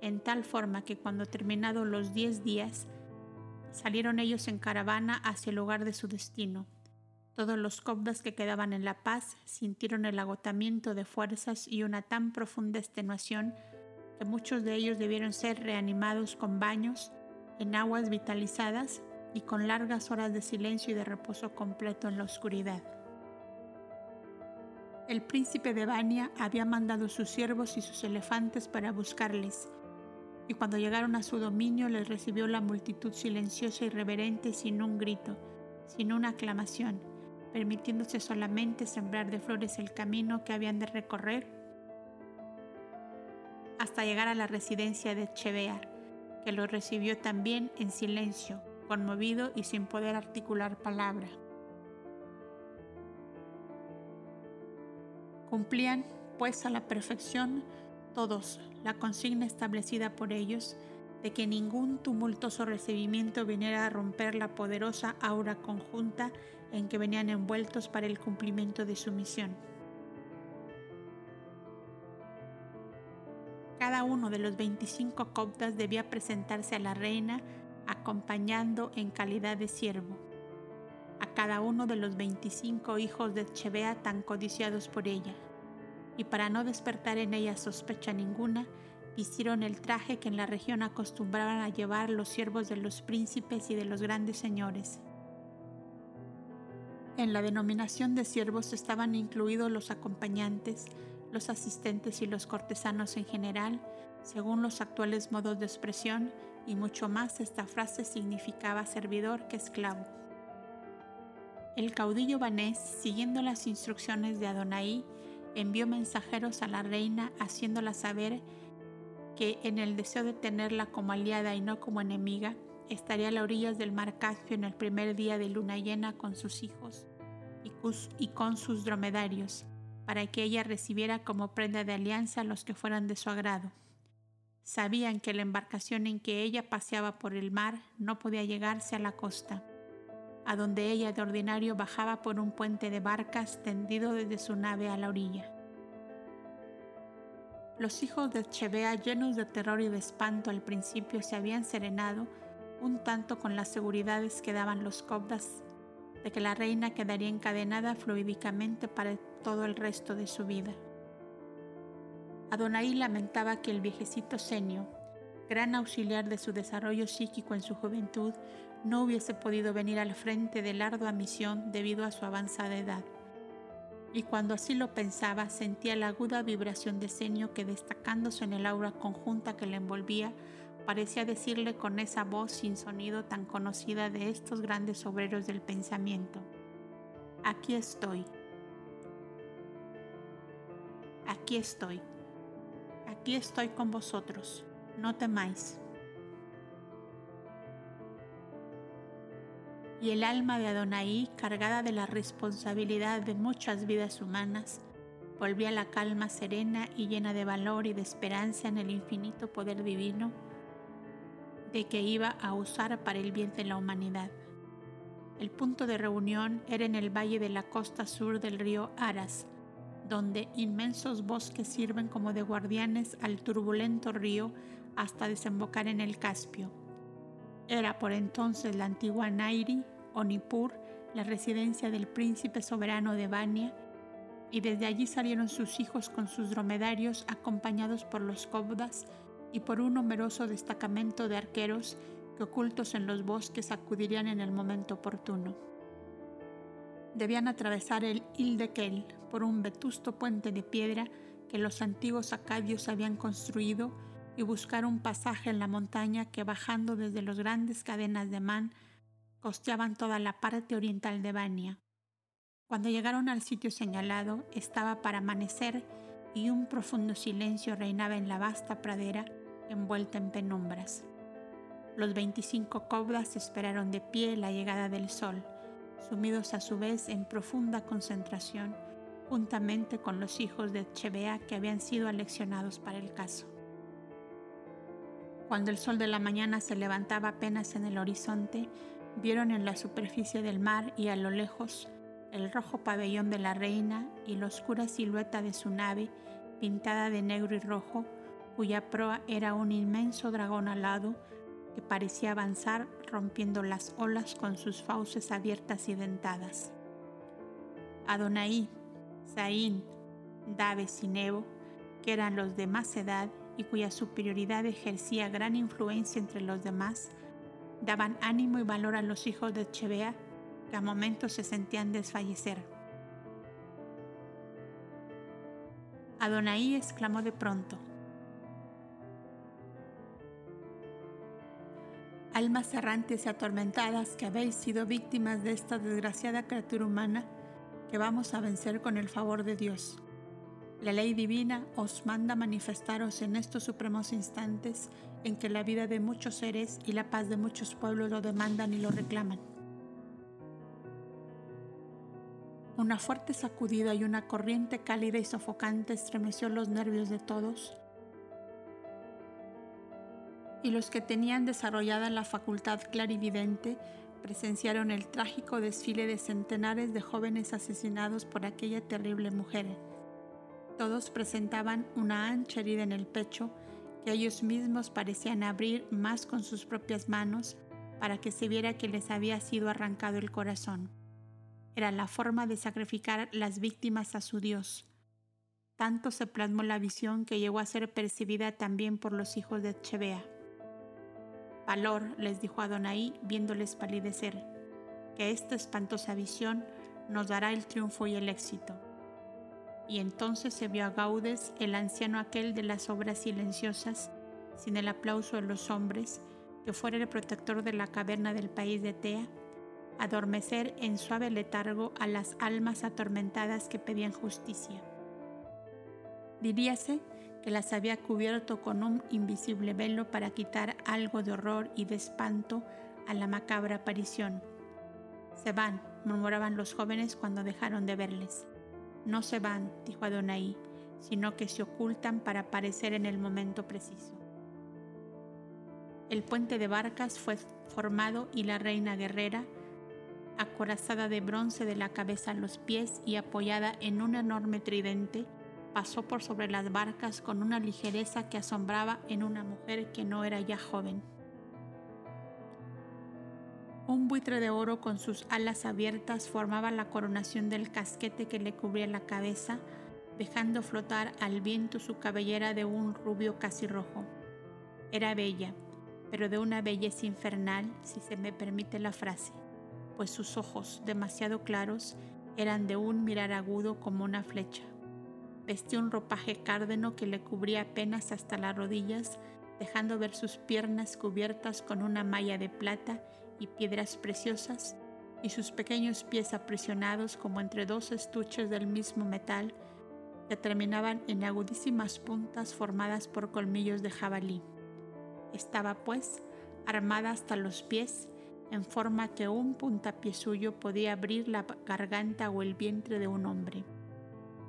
A: en tal forma que cuando terminados los 10 días, salieron ellos en caravana hacia el lugar de su destino. Todos los Koudas que quedaban en La Paz sintieron el agotamiento de fuerzas y una tan profunda extenuación que muchos de ellos debieron ser reanimados con baños en aguas vitalizadas y con largas horas de silencio y de reposo completo en la oscuridad. El príncipe de Bania había mandado sus siervos y sus elefantes para buscarles, y cuando llegaron a su dominio les recibió la multitud silenciosa y reverente sin un grito, sin una aclamación, permitiéndose solamente sembrar de flores el camino que habían de recorrer hasta llegar a la residencia de Chevear, que lo recibió también en silencio, conmovido y sin poder articular palabra. Cumplían, pues, a la perfección todos la consigna establecida por ellos de que ningún tumultuoso recibimiento viniera a romper la poderosa aura conjunta en que venían envueltos para el cumplimiento de su misión. Cada uno de los 25 coptas debía presentarse a la reina acompañando en calidad de siervo a cada uno de los 25 hijos de Chevea tan codiciados por ella. Y para no despertar en ella sospecha ninguna, hicieron el traje que en la región acostumbraban a llevar los siervos de los príncipes y de los grandes señores. En la denominación de siervos estaban incluidos los acompañantes, los asistentes y los cortesanos en general, según los actuales modos de expresión, y mucho más esta frase significaba servidor que esclavo. El caudillo Banés, siguiendo las instrucciones de Adonai, envió mensajeros a la reina haciéndola saber que en el deseo de tenerla como aliada y no como enemiga, estaría a las orillas del mar Caspio en el primer día de luna llena con sus hijos y con sus dromedarios, para que ella recibiera como prenda de alianza a los que fueran de su agrado. Sabían que la embarcación en que ella paseaba por el mar no podía llegarse a la costa, a donde ella de ordinario bajaba por un puente de barcas tendido desde su nave a la orilla. Los hijos de Chevea, llenos de terror y de espanto al principio, se habían serenado un tanto con las seguridades que daban los cobdas de que la reina quedaría encadenada fluídicamente para todo el resto de su vida. Adonai lamentaba que el viejecito Senio, gran auxiliar de su desarrollo psíquico en su juventud, no hubiese podido venir al frente de la ardua misión debido a su avanzada edad. Y cuando así lo pensaba, sentía la aguda vibración de Senio que destacándose en el aura conjunta que le envolvía, parecía decirle con esa voz sin sonido tan conocida de estos grandes obreros del pensamiento, aquí estoy, aquí estoy, aquí estoy con vosotros, no temáis. Y el alma de Adonai, cargada de la responsabilidad de muchas vidas humanas, volvía a la calma serena y llena de valor y de esperanza en el infinito poder divino de que iba a usar para el bien de la humanidad. El punto de reunión era en el valle de la costa sur del río Aras, donde inmensos bosques sirven como de guardianes al turbulento río hasta desembocar en el Caspio. Era por entonces la antigua Nairi o la residencia del príncipe soberano de Bania, y desde allí salieron sus hijos con sus dromedarios acompañados por los cobdas y por un numeroso destacamento de arqueros que ocultos en los bosques acudirían en el momento oportuno. Debían atravesar el Ildequel por un vetusto puente de piedra que los antiguos acadios habían construido y buscar un pasaje en la montaña que bajando desde las grandes cadenas de Man costeaban toda la parte oriental de Bania. Cuando llegaron al sitio señalado estaba para amanecer y un profundo silencio reinaba en la vasta pradera envuelta en penumbras. Los 25 cobras esperaron de pie la llegada del sol, sumidos a su vez en profunda concentración, juntamente con los hijos de Chebea que habían sido aleccionados para el caso. Cuando el sol de la mañana se levantaba apenas en el horizonte, vieron en la superficie del mar y a lo lejos el rojo pabellón de la reina y la oscura silueta de su nave pintada de negro y rojo cuya proa era un inmenso dragón alado que parecía avanzar rompiendo las olas con sus fauces abiertas y dentadas. Adonai, Zain, Daves y Nebo, que eran los de más edad y cuya superioridad ejercía gran influencia entre los demás, daban ánimo y valor a los hijos de Chebea que a momentos se sentían desfallecer. Adonai exclamó de pronto, almas errantes y atormentadas que habéis sido víctimas de esta desgraciada criatura humana que vamos a vencer con el favor de Dios. La ley divina os manda manifestaros en estos supremos instantes en que la vida de muchos seres y la paz de muchos pueblos lo demandan y lo reclaman. Una fuerte sacudida y una corriente cálida y sofocante estremeció los nervios de todos y los que tenían desarrollada la facultad clarividente presenciaron el trágico desfile de centenares de jóvenes asesinados por aquella terrible mujer. Todos presentaban una ancha herida en el pecho que ellos mismos parecían abrir más con sus propias manos para que se viera que les había sido arrancado el corazón. Era la forma de sacrificar las víctimas a su Dios. Tanto se plasmó la visión que llegó a ser percibida también por los hijos de Chebea. Valor, les dijo Adonai, viéndoles palidecer, que esta espantosa visión nos dará el triunfo y el éxito. Y entonces se vio a Gaudes, el anciano aquel de las obras silenciosas, sin el aplauso de los hombres, que fuera el protector de la caverna del país de Tea, adormecer en suave letargo a las almas atormentadas que pedían justicia. Diríase que las había cubierto con un invisible velo para quitar algo de horror y de espanto a la macabra aparición. Se van, murmuraban los jóvenes cuando dejaron de verles. No se van, dijo Adonai, sino que se ocultan para aparecer en el momento preciso. El puente de barcas fue formado y la reina guerrera, acorazada de bronce de la cabeza a los pies y apoyada en un enorme tridente, pasó por sobre las barcas con una ligereza que asombraba en una mujer que no era ya joven. Un buitre de oro con sus alas abiertas formaba la coronación del casquete que le cubría la cabeza, dejando flotar al viento su cabellera de un rubio casi rojo. Era bella, pero de una belleza infernal, si se me permite la frase, pues sus ojos, demasiado claros, eran de un mirar agudo como una flecha. Vestía un ropaje cárdeno que le cubría apenas hasta las rodillas, dejando ver sus piernas cubiertas con una malla de plata y piedras preciosas, y sus pequeños pies aprisionados como entre dos estuches del mismo metal que terminaban en agudísimas puntas formadas por colmillos de jabalí. Estaba, pues, armada hasta los pies, en forma que un puntapié suyo podía abrir la garganta o el vientre de un hombre.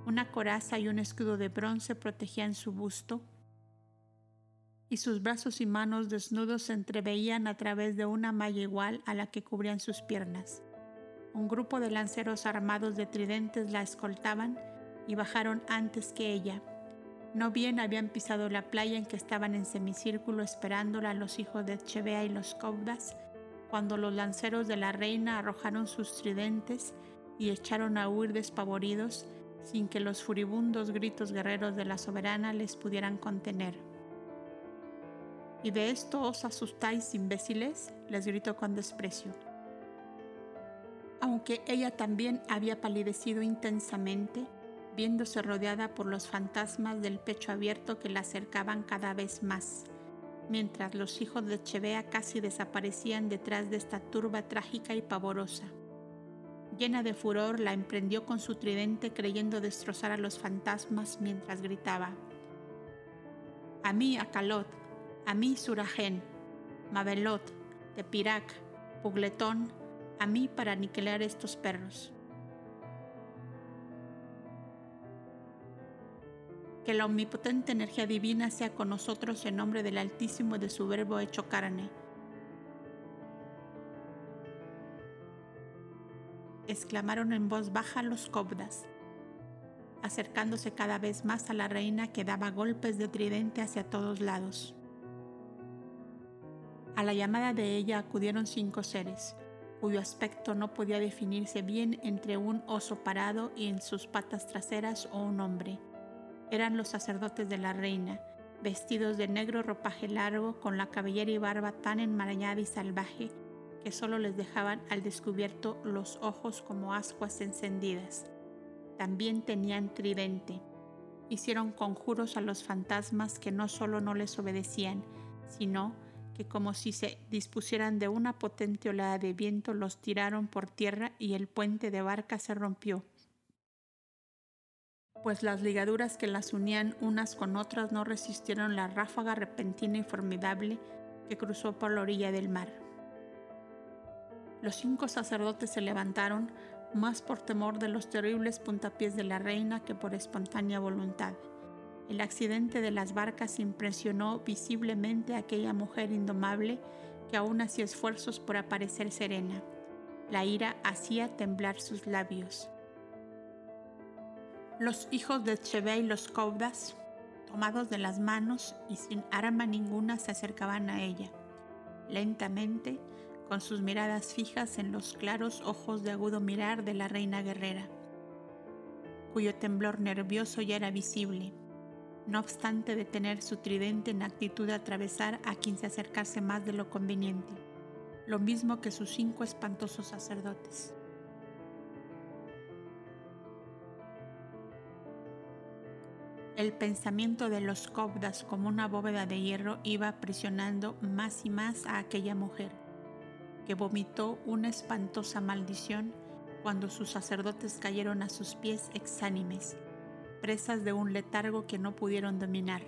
A: Una coraza y un escudo de bronce protegían su busto, y sus brazos y manos desnudos se entreveían a través de una malla igual a la que cubrían sus piernas. Un grupo de lanceros armados de tridentes la escoltaban y bajaron antes que ella no bien habían pisado la playa en que estaban en semicírculo esperándola los hijos de Chevea y los Cobdas, cuando los lanceros de la reina arrojaron sus tridentes y echaron a huir despavoridos sin que los furibundos gritos guerreros de la soberana les pudieran contener. ¿Y de esto os asustáis, imbéciles? les gritó con desprecio. Aunque ella también había palidecido intensamente, viéndose rodeada por los fantasmas del pecho abierto que la acercaban cada vez más, mientras los hijos de Chevea casi desaparecían detrás de esta turba trágica y pavorosa. Llena de furor, la emprendió con su tridente creyendo destrozar a los fantasmas mientras gritaba. A mí, a mí, Surajen, Mabelot, Tepirac, Pugletón, a mí para aniquilar estos perros. Que la omnipotente energía divina sea con nosotros en nombre del Altísimo de su Verbo hecho carne. exclamaron en voz baja los cobdas, acercándose cada vez más a la reina que daba golpes de tridente hacia todos lados. A la llamada de ella acudieron cinco seres, cuyo aspecto no podía definirse bien entre un oso parado y en sus patas traseras o un hombre eran los sacerdotes de la reina, vestidos de negro ropaje largo, con la cabellera y barba tan enmarañada y salvaje que solo les dejaban al descubierto los ojos como ascuas encendidas. También tenían tridente. Hicieron conjuros a los fantasmas que no solo no les obedecían, sino que como si se dispusieran de una potente olada de viento los tiraron por tierra y el puente de barca se rompió pues las ligaduras que las unían unas con otras no resistieron la ráfaga repentina y formidable que cruzó por la orilla del mar. Los cinco sacerdotes se levantaron más por temor de los terribles puntapiés de la reina que por espontánea voluntad. El accidente de las barcas impresionó visiblemente a aquella mujer indomable que aún hacía esfuerzos por aparecer serena. La ira hacía temblar sus labios. Los hijos de Chebe y los Caudas, tomados de las manos y sin arma ninguna, se acercaban a ella. Lentamente, con sus miradas fijas en los claros ojos de agudo mirar de la reina guerrera, cuyo temblor nervioso ya era visible, no obstante de tener su tridente en actitud de atravesar a quien se acercase más de lo conveniente, lo mismo que sus cinco espantosos sacerdotes. El pensamiento de los cobdas como una bóveda de hierro iba aprisionando más y más a aquella mujer, que vomitó una espantosa maldición cuando sus sacerdotes cayeron a sus pies exánimes, presas de un letargo que no pudieron dominar.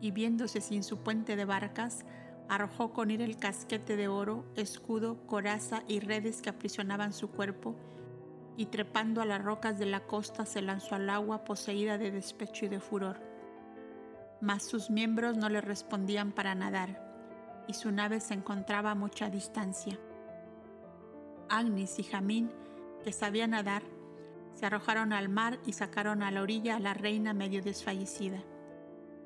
A: Y viéndose sin su puente de barcas, arrojó con ira el casquete de oro, escudo, coraza y redes que aprisionaban su cuerpo y trepando a las rocas de la costa se lanzó al agua poseída de despecho y de furor. Mas sus miembros no le respondían para nadar, y su nave se encontraba a mucha distancia. Agnes y Jamín, que sabían nadar, se arrojaron al mar y sacaron a la orilla a la reina medio desfallecida.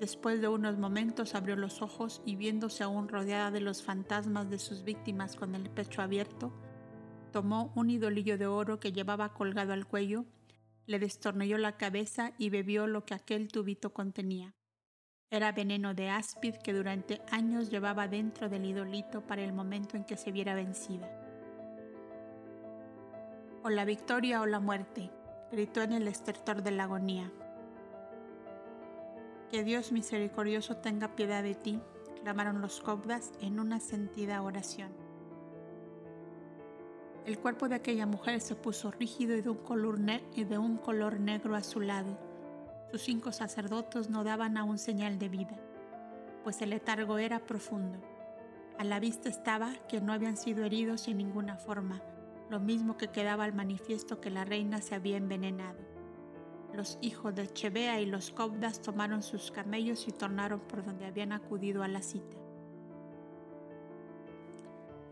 A: Después de unos momentos abrió los ojos y viéndose aún rodeada de los fantasmas de sus víctimas con el pecho abierto, tomó un idolillo de oro que llevaba colgado al cuello, le destornilló la cabeza y bebió lo que aquel tubito contenía. Era veneno de áspid que durante años llevaba dentro del idolito para el momento en que se viera vencida. O la victoria o la muerte, gritó en el estertor de la agonía. Que Dios misericordioso tenga piedad de ti, clamaron los cobdas en una sentida oración. El cuerpo de aquella mujer se puso rígido y de un color, y de un color negro. Sus cinco sacerdotes no daban aún señal de vida, pues el letargo era profundo. A la vista estaba que no habían sido heridos en ninguna forma, lo mismo que quedaba al manifiesto que la reina se había envenenado. Los hijos de Chebea y los Cobdas tomaron sus camellos y tornaron por donde habían acudido a la cita.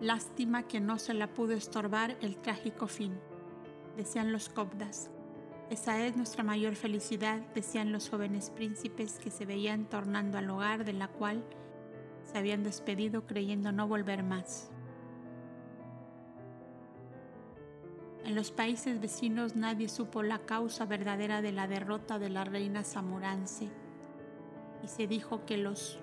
A: Lástima que no se la pudo estorbar el trágico fin, decían los cobdas. Esa es nuestra mayor felicidad, decían los jóvenes príncipes que se veían tornando al hogar de la cual se habían despedido creyendo no volver más. En los países vecinos nadie supo la causa verdadera de la derrota de la reina Zamorance y se dijo que los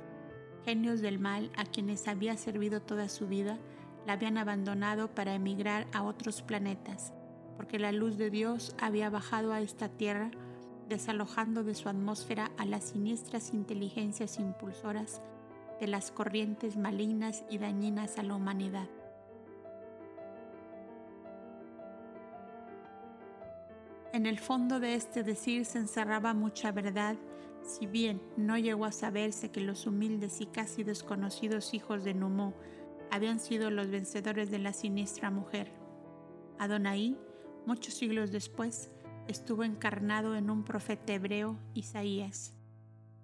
A: genios del mal a quienes había servido toda su vida la habían abandonado para emigrar a otros planetas, porque la luz de Dios había bajado a esta tierra, desalojando de su atmósfera a las siniestras inteligencias impulsoras de las corrientes malignas y dañinas a la humanidad. En el fondo de este decir se encerraba mucha verdad, si bien no llegó a saberse que los humildes y casi desconocidos hijos de Numó habían sido los vencedores de la siniestra mujer. Adonai, muchos siglos después, estuvo encarnado en un profeta hebreo, Isaías,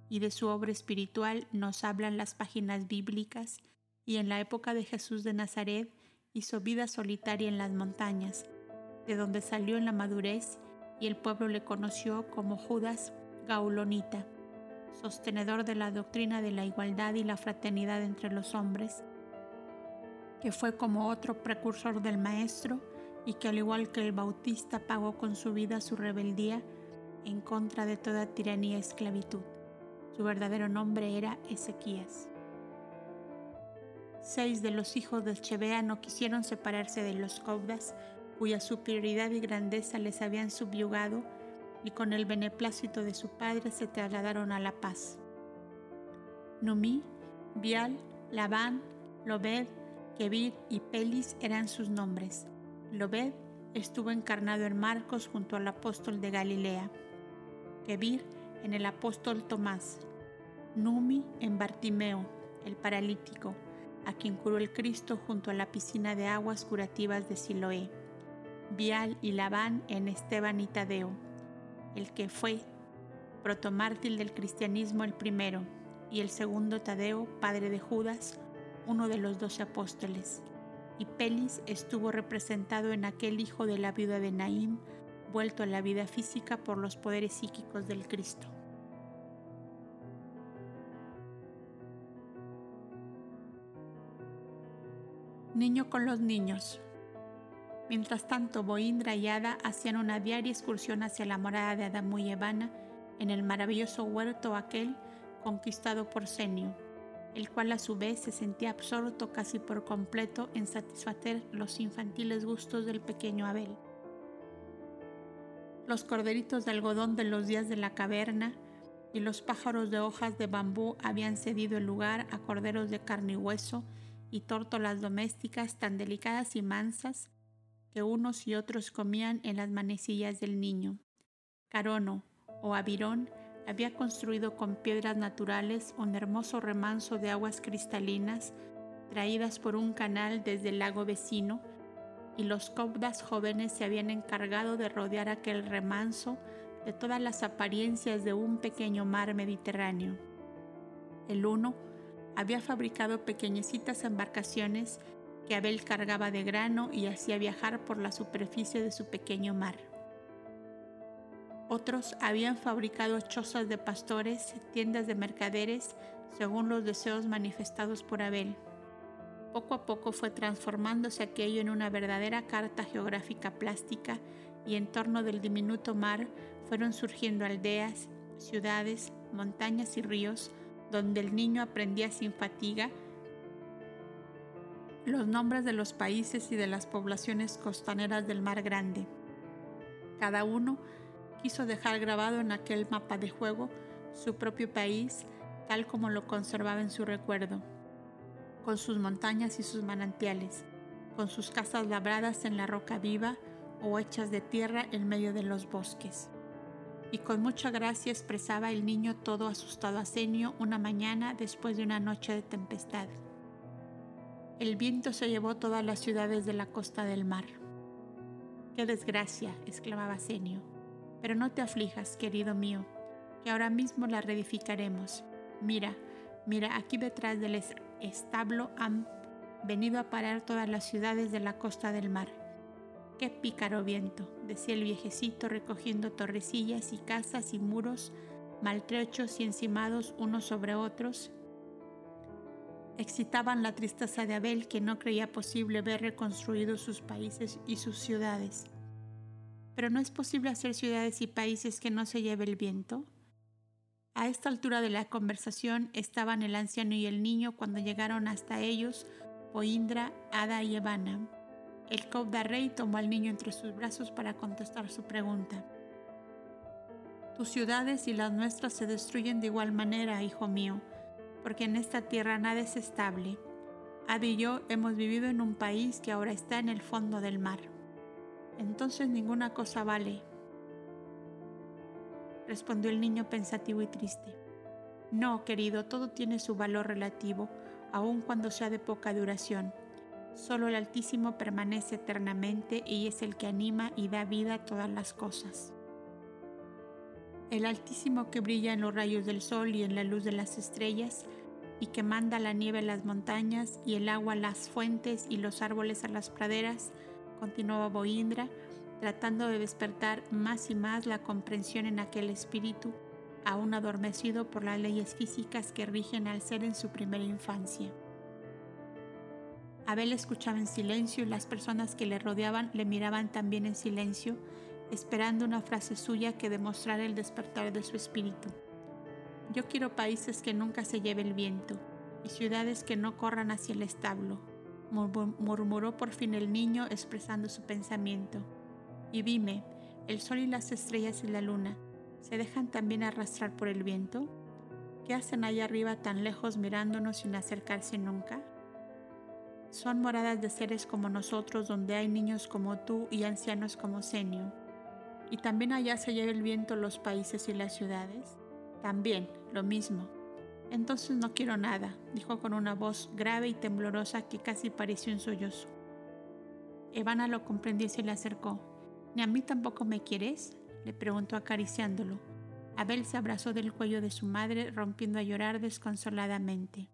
A: y de su obra espiritual nos hablan las páginas bíblicas, y en la época de Jesús de Nazaret hizo vida solitaria en las montañas, de donde salió en la madurez y el pueblo le conoció como Judas Gaulonita, sostenedor de la doctrina de la igualdad y la fraternidad entre los hombres, que fue como otro precursor del Maestro y que al igual que el Bautista pagó con su vida su rebeldía en contra de toda tiranía y esclavitud. Su verdadero nombre era Ezequías. Seis de los hijos de Chebea no quisieron separarse de los Caudas, cuya superioridad y grandeza les habían subyugado, y con el beneplácito de su padre se trasladaron a la paz. Numí, Bial, Labán, Lobed, Kebir y Pelis eran sus nombres. Lobed estuvo encarnado en Marcos junto al apóstol de Galilea. Kebir en el apóstol Tomás. Numi en Bartimeo, el paralítico, a quien curó el Cristo junto a la piscina de aguas curativas de Siloé. Bial y Labán en Esteban y Tadeo, el que fue protomártir del cristianismo el primero, y el segundo Tadeo, padre de Judas, uno de los doce apóstoles, y Pelis estuvo representado en aquel hijo de la viuda de Naim, vuelto a la vida física por los poderes psíquicos del Cristo. Niño con los niños. Mientras tanto, Boindra y Ada hacían una diaria excursión hacia la morada de Adamu y Evana en el maravilloso huerto aquel conquistado por Senio, el cual a su vez se sentía absorto casi por completo en satisfacer los infantiles gustos del pequeño Abel. Los corderitos de algodón de los días de la caverna y los pájaros de hojas de bambú habían cedido el lugar a corderos de carne y hueso y tórtolas domésticas tan delicadas y mansas que unos y otros comían en las manecillas del niño. Carono o Avirón había construido con piedras naturales un hermoso remanso de aguas cristalinas traídas por un canal desde el lago vecino y los cobdas jóvenes se habían encargado de rodear aquel remanso de todas las apariencias de un pequeño mar Mediterráneo. El uno había fabricado pequeñecitas embarcaciones que Abel cargaba de grano y hacía viajar por la superficie de su pequeño mar. Otros habían fabricado chozas de pastores, tiendas de mercaderes, según los deseos manifestados por Abel. Poco a poco fue transformándose aquello en una verdadera carta geográfica plástica y en torno del diminuto mar fueron surgiendo aldeas, ciudades, montañas y ríos donde el niño aprendía sin fatiga los nombres de los países y de las poblaciones costaneras del Mar Grande. Cada uno quiso dejar grabado en aquel mapa de juego su propio país tal como lo conservaba en su recuerdo con sus montañas y sus manantiales, con sus casas labradas en la roca viva o hechas de tierra en medio de los bosques. Y con mucha gracia expresaba el niño todo asustado a Senio una mañana después de una noche de tempestad. El viento se llevó todas las ciudades de la costa del mar. ¡Qué desgracia! exclamaba Senio. Pero no te aflijas, querido mío, que ahora mismo la reedificaremos. Mira, mira, aquí detrás del establo han venido a parar todas las ciudades de la costa del mar. Qué pícaro viento, decía el viejecito recogiendo torrecillas y casas y muros maltrechos y encimados unos sobre otros. Excitaban la tristeza de Abel que no creía posible ver reconstruidos sus países y sus ciudades. Pero no es posible hacer ciudades y países que no se lleve el viento. A esta altura de la conversación estaban el anciano y el niño cuando llegaron hasta ellos Poindra, Ada y Evana. El Cobda Rey tomó al niño entre sus brazos para contestar su pregunta. Tus ciudades y las nuestras se destruyen de igual manera, hijo mío, porque en esta tierra nada es estable. Ada y yo hemos vivido en un país que ahora está en el fondo del mar. Entonces ninguna cosa vale, respondió el niño pensativo y triste. No, querido, todo tiene su valor relativo, aun cuando sea de poca duración. Solo el Altísimo permanece eternamente y es el que anima y da vida a todas las cosas. El Altísimo que brilla en los rayos del sol y en la luz de las estrellas, y que manda la nieve a las montañas y el agua a las fuentes y los árboles a las praderas, continuaba Boindra, tratando de despertar más y más la comprensión en aquel espíritu, aún adormecido por las leyes físicas que rigen al ser en su primera infancia. Abel escuchaba en silencio y las personas que le rodeaban le miraban también en silencio, esperando una frase suya que demostrara el despertar de su espíritu. Yo quiero países que nunca se lleve el viento y ciudades que no corran hacia el establo, murmuró por fin el niño expresando su pensamiento. Y dime, ¿el sol y las estrellas y la luna se dejan también arrastrar por el viento? ¿Qué hacen allá arriba tan lejos mirándonos sin acercarse nunca? Son moradas de seres como nosotros donde hay niños como tú y ancianos como Senio. ¿Y también allá se lleva el viento los países y las ciudades? También, lo mismo. Entonces no quiero nada, dijo con una voz grave y temblorosa que casi pareció un sollozo. Evana lo comprendió y se le acercó. ¿Ni a mí tampoco me quieres? le preguntó acariciándolo. Abel se abrazó del cuello de su madre, rompiendo a llorar desconsoladamente.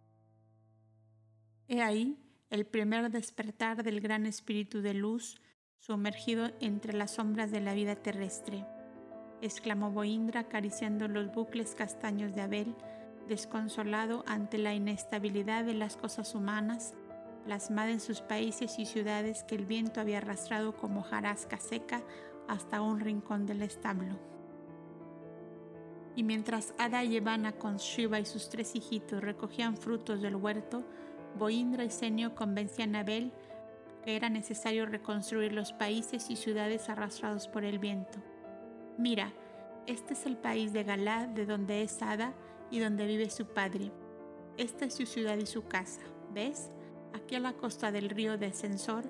A: He ahí el primer despertar del gran espíritu de luz sumergido entre las sombras de la vida terrestre, exclamó Boindra acariciando los bucles castaños de Abel, desconsolado ante la inestabilidad de las cosas humanas, plasmada en sus países y ciudades que el viento había arrastrado como jarasca seca hasta un rincón del establo. Y mientras Ada y Evana con Shiva y sus tres hijitos recogían frutos del huerto, Boindra y Senio convencían a Abel era necesario reconstruir los países y ciudades arrastrados por el viento. Mira, este es el país de Galá, de donde es Ada y donde vive su padre. Esta es su ciudad y su casa. ¿Ves? Aquí a la costa del río de Censor.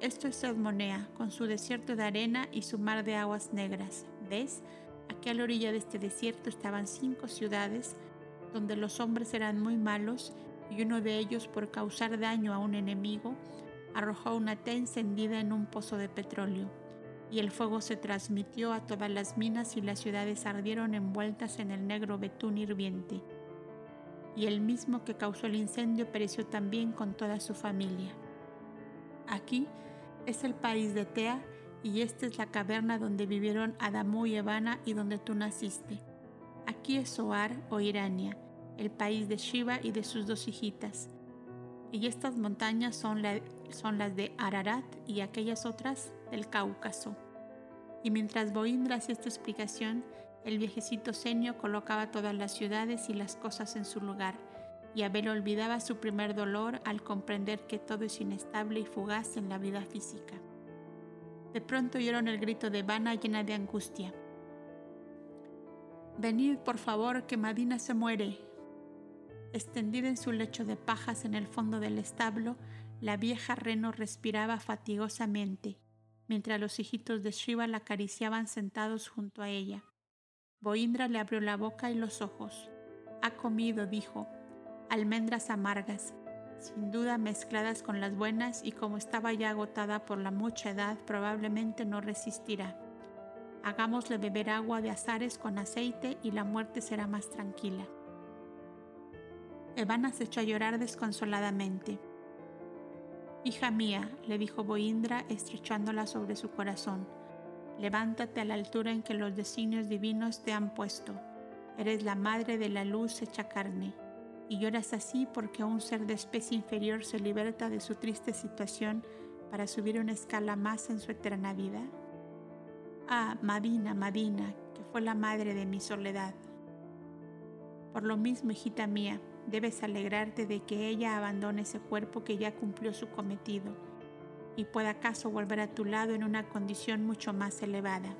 A: Esto es Edmonea, con su desierto de arena y su mar de aguas negras. ¿Ves? Aquí a la orilla de este desierto estaban cinco ciudades donde los hombres eran muy malos y uno de ellos, por causar daño a un enemigo, arrojó una té encendida en un pozo de petróleo, y el fuego se transmitió a todas las minas y las ciudades ardieron envueltas en el negro betún hirviente. Y el mismo que causó el incendio pereció también con toda su familia. Aquí es el país de Tea, y esta es la caverna donde vivieron Adamú y Evana y donde tú naciste. Aquí es Soar o Irania, el país de Shiva y de sus dos hijitas. Y estas montañas son, las de Ararat y aquellas otras del Cáucaso. Y mientras Boindra hacía esta explicación, el viejecito Senio colocaba todas las ciudades y las cosas en su lugar, y Abel olvidaba su primer dolor al comprender que todo es inestable y fugaz en la vida física. De pronto oyeron el grito de Vana llena de angustia. Venid, por favor, que Madina se muere. Extendida en su lecho de pajas en el fondo del establo, la vieja reno respiraba fatigosamente, mientras los hijitos de Shiva la acariciaban sentados junto a ella. Boindra le abrió la boca y los ojos. Ha comido, dijo, almendras amargas, sin duda mezcladas con las buenas y como estaba ya agotada por la mucha edad, probablemente no resistirá. Hagámosle beber agua de azares con aceite y la muerte será más tranquila. Evana se echó a llorar desconsoladamente. Hija mía, le dijo Boindra estrechándola sobre su corazón, levántate a la altura en que los designios divinos te han puesto. Eres la madre de la luz hecha carne, y lloras así porque un ser de especie inferior se liberta de su triste situación para subir una escala más en su eterna vida. Ah, Madina, Madina, que fue la madre de mi soledad. Por lo mismo, hijita mía, debes alegrarte de que ella abandone ese cuerpo que ya cumplió su cometido y pueda acaso volver a tu lado en una condición mucho más elevada.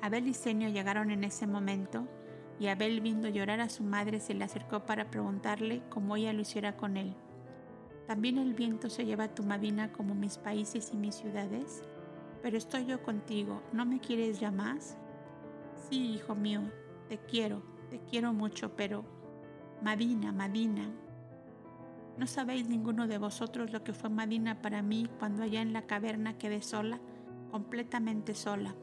A: Abel y Senio llegaron en ese momento y Abel viendo llorar a su madre se le acercó para preguntarle cómo ella lo hiciera con él. ¿También el viento se lleva a tu madina como mis países y mis ciudades? Pero estoy yo contigo, ¿no me quieres ya más? Sí, hijo mío, te quiero, te quiero mucho, pero Madina, Madina. ¿No sabéis ninguno de vosotros lo que fue Madina para mí cuando allá en la caverna quedé sola, completamente sola?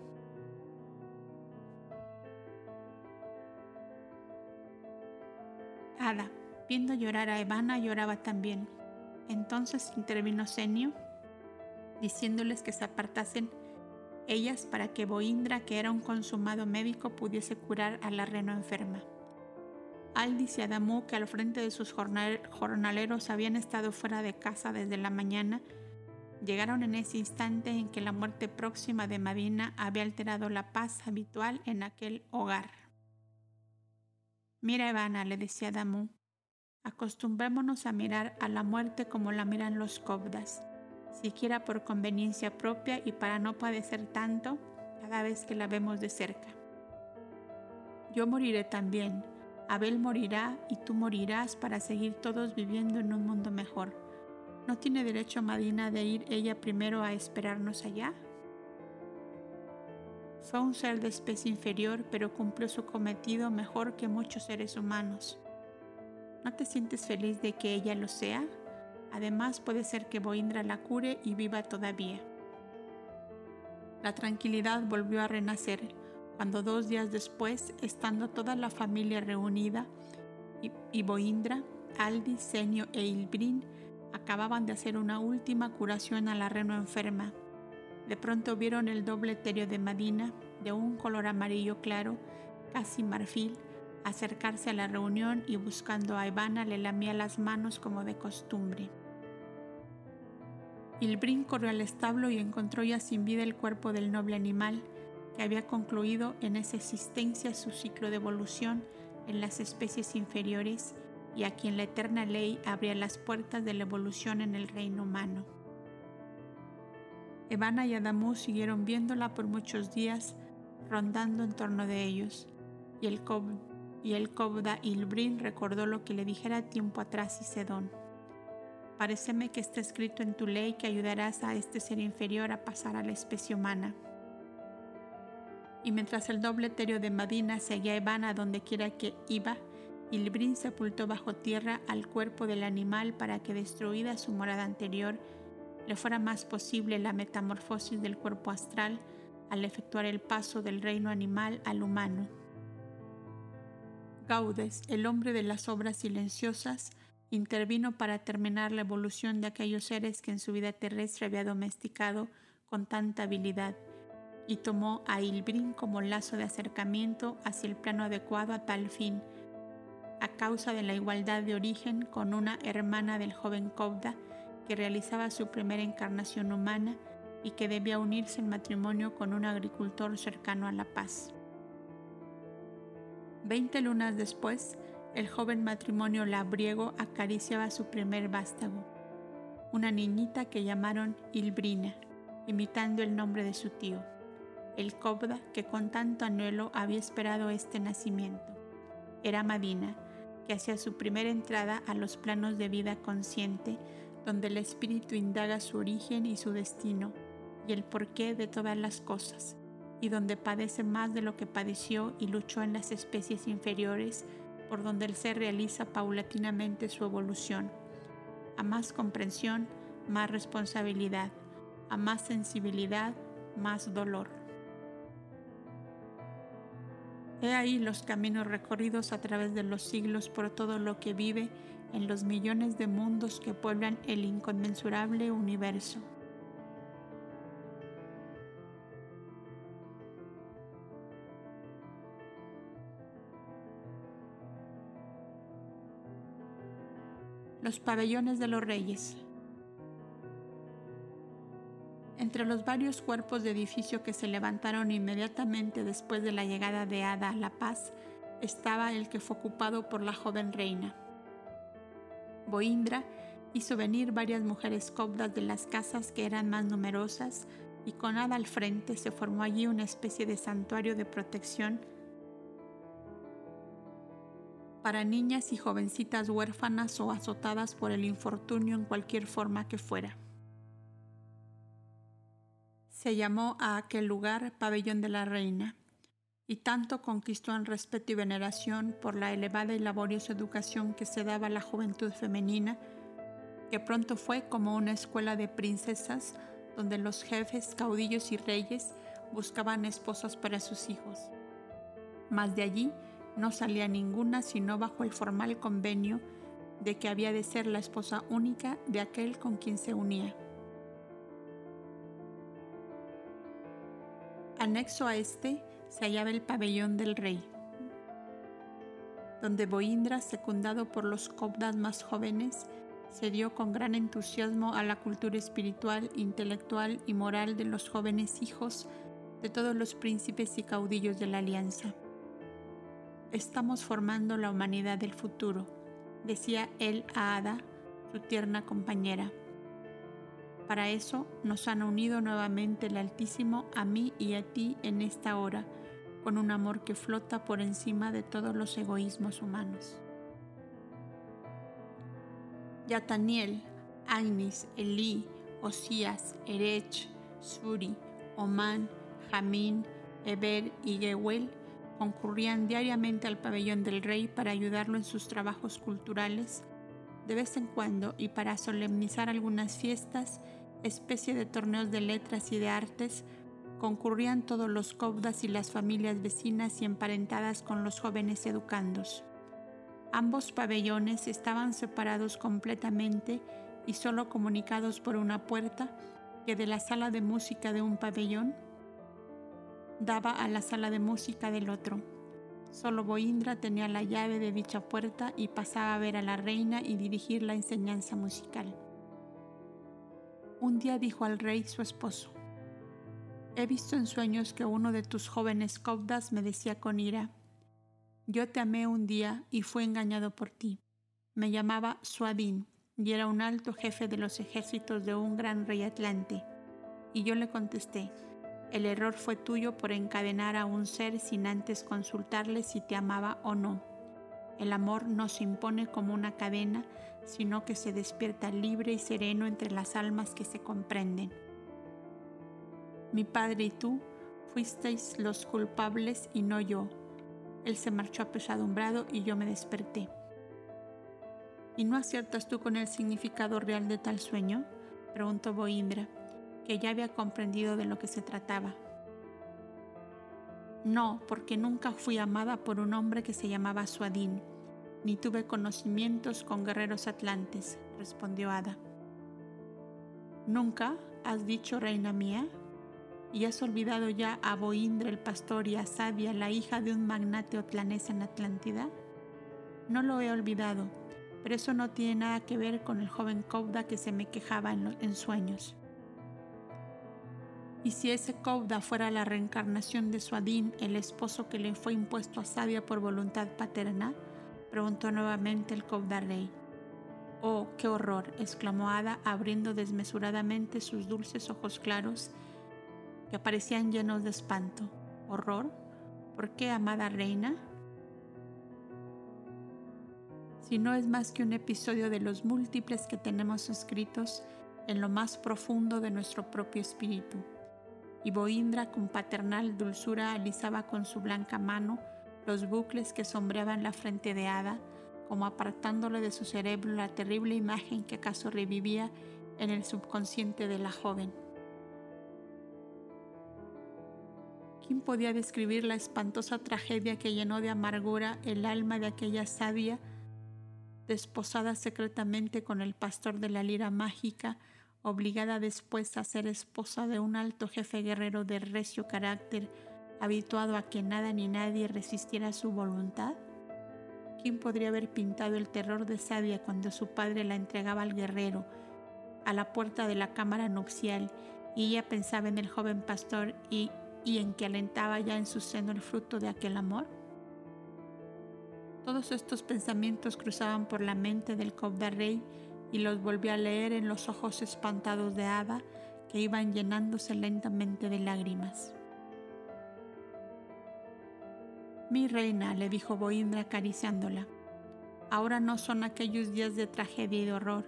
A: Ada, viendo llorar a Evana, lloraba también. Entonces intervino Senio, diciéndoles que se apartasen ellas para que Boindra, que era un consumado médico, pudiese curar a la reno enferma. Aldis y Adamú, que al frente de sus jornaleros habían estado fuera de casa desde la mañana, llegaron en ese instante en que la muerte próxima de Madina había alterado la paz habitual en aquel hogar. Mira, Ivana, le decía Adamú, acostumbrémonos a mirar a la muerte como la miran los cobdas, siquiera por conveniencia propia y para no padecer tanto cada vez que la vemos de cerca. Yo moriré también, Abel morirá y tú morirás para seguir todos viviendo en un mundo mejor. ¿No tiene derecho Madina de ir ella primero a esperarnos allá? Fue un ser de especie inferior, pero cumplió su cometido mejor que muchos seres humanos. ¿No te sientes feliz de que ella lo sea? Además puede ser que Boindra la cure y viva todavía. La tranquilidad volvió a renacer cuando dos días después, estando toda la familia reunida, y Aldi, Senio e Ilbrin acababan de hacer una última curación a la reno enferma. De pronto vieron el doble etéreo de Madina, de un color amarillo claro, casi marfil, acercarse a la reunión y buscando a Ivana le lamía las manos como de costumbre. Ilbrin corrió al establo y encontró ya sin vida el cuerpo del noble animal que había concluido en esa existencia su ciclo de evolución en las especies inferiores y a quien la eterna ley abría las puertas de la evolución en el reino humano. Evana y Adamu siguieron viéndola por muchos días, rondando en torno de ellos, y el, Cob y el Cobda Ilbrin recordó lo que le dijera tiempo atrás y Sedón. Pareceme que está escrito en tu ley que ayudarás a este ser inferior a pasar a la especie humana. Y mientras el doble etéreo de Madina seguía a Ivana donde quiera que iba, Ilbrin sepultó bajo tierra al cuerpo del animal para que destruida su morada anterior, le fuera más posible la metamorfosis del cuerpo astral al efectuar el paso del reino animal al humano. Gaudes, el hombre de las obras silenciosas, intervino para terminar la evolución de aquellos seres que en su vida terrestre había domesticado con tanta habilidad y tomó a Ilbrin como lazo de acercamiento hacia el plano adecuado a tal fin, a causa de la igualdad de origen con una hermana del joven Kobda que realizaba su primera encarnación humana y que debía unirse en matrimonio con un agricultor cercano a la paz. Veinte lunas después, el joven matrimonio labriego acariciaba su primer vástago, una niñita que llamaron Ilbrina, imitando el nombre de su tío, el Cobda que con tanto anhelo había esperado este nacimiento. Era Madina, que hacía su primera entrada a los planos de vida consciente, donde el espíritu indaga su origen y su destino, y el porqué de todas las cosas, y donde padece más de lo que padeció y luchó en las especies inferiores, por donde el ser realiza paulatinamente su evolución. A más comprensión, más responsabilidad, a más sensibilidad, más dolor. He ahí los caminos recorridos a través de los siglos por todo lo que vive en los millones de mundos que pueblan el inconmensurable universo. Los pabellones de los reyes. Entre los varios cuerpos de edificio que se levantaron inmediatamente después de la llegada de Ada a La Paz, estaba el que fue ocupado por la joven reina. Boindra hizo venir varias mujeres cobdas de las casas que eran más numerosas y con Ada al frente se formó allí una especie de santuario de protección para niñas y jovencitas huérfanas o azotadas por el infortunio en cualquier forma que fuera. Se llamó a aquel lugar Pabellón de la Reina, y tanto conquistó en respeto y veneración por la elevada y laboriosa educación que se daba a la juventud femenina, que pronto fue como una escuela de princesas donde los jefes, caudillos y reyes buscaban esposas para sus hijos. Mas de allí no salía ninguna sino bajo el formal convenio de que había de ser la esposa única de aquel con quien se unía. Anexo a este se hallaba el pabellón del rey, donde Boindra, secundado por los cobdas más jóvenes, se dio con gran entusiasmo a la cultura espiritual, intelectual y moral de los jóvenes hijos de todos los príncipes y caudillos de la alianza. Estamos formando la humanidad del futuro, decía él a Ada, su tierna compañera. Para eso nos han unido nuevamente el Altísimo a mí y a ti en esta hora, con un amor que flota por encima de todos los egoísmos humanos. Yataniel, Agnis, Elí, Osías, Erech, Suri, Oman, Jamín, Eber y Gewel concurrían diariamente al pabellón del rey para ayudarlo en sus trabajos culturales, de vez en cuando y para solemnizar algunas fiestas, especie de torneos de letras y de artes, concurrían todos los cobdas y las familias vecinas y emparentadas con los jóvenes educandos. Ambos pabellones estaban separados completamente y solo comunicados por una puerta que de la sala de música de un pabellón daba a la sala de música del otro. Solo Boindra tenía la llave de dicha puerta y pasaba a ver a la reina y dirigir la enseñanza musical. Un día dijo al rey su esposo, He visto en sueños que uno de tus jóvenes caudas me decía con ira, Yo te amé un día y fui engañado por ti. Me llamaba Suadín y era un alto jefe de los ejércitos de un gran rey atlante. Y yo le contesté, el error fue tuyo por encadenar a un ser sin antes consultarle si te amaba o no. El amor no se impone como una cadena, sino que se despierta libre y sereno entre las almas que se comprenden. Mi padre y tú fuisteis los culpables y no yo. Él se marchó apesadumbrado y yo me desperté. ¿Y no aciertas tú con el significado real de tal sueño? preguntó Boindra que ya había comprendido de lo que se trataba. No, porque nunca fui amada por un hombre que se llamaba Suadín, ni tuve conocimientos con guerreros atlantes, respondió Ada. ¿Nunca has dicho, reina mía? ¿Y has olvidado ya a Boindra el pastor y a Sadia, la hija de un magnate otlanés en Atlántida? No lo he olvidado, pero eso no tiene nada que ver con el joven Cauda que se me quejaba en, en sueños. Y si ese Kouda fuera la reencarnación de Suadín, el esposo que le fue impuesto a Sadia por voluntad paterna, preguntó nuevamente el rey. Oh, qué horror, exclamó Ada, abriendo desmesuradamente sus dulces ojos claros, que parecían llenos de espanto. ¿Horror? ¿Por qué, amada reina? Si no es más que un episodio de los múltiples que tenemos escritos en lo más profundo de nuestro propio espíritu y Boindra con paternal dulzura alisaba con su blanca mano los bucles que sombreaban la frente de Ada, como apartándole de su cerebro la terrible imagen que acaso revivía en el subconsciente de la joven. ¿Quién podía describir la espantosa tragedia que llenó de amargura el alma de aquella sabia, desposada secretamente con el pastor de la lira mágica, obligada después a ser esposa de un alto jefe guerrero de recio carácter, habituado a que nada ni nadie resistiera su voluntad? ¿Quién podría haber pintado el terror de Sadia cuando su padre la entregaba al guerrero a la puerta de la cámara nupcial y ella pensaba en el joven pastor y, en que alentaba ya en su seno el fruto de aquel amor? Todos estos pensamientos cruzaban por la mente del Cobda Rey y los volví a leer en los ojos espantados de Ada que iban llenándose lentamente de lágrimas. Mi reina, le dijo Boindra acariciándola, ahora no son aquellos días de tragedia y de horror,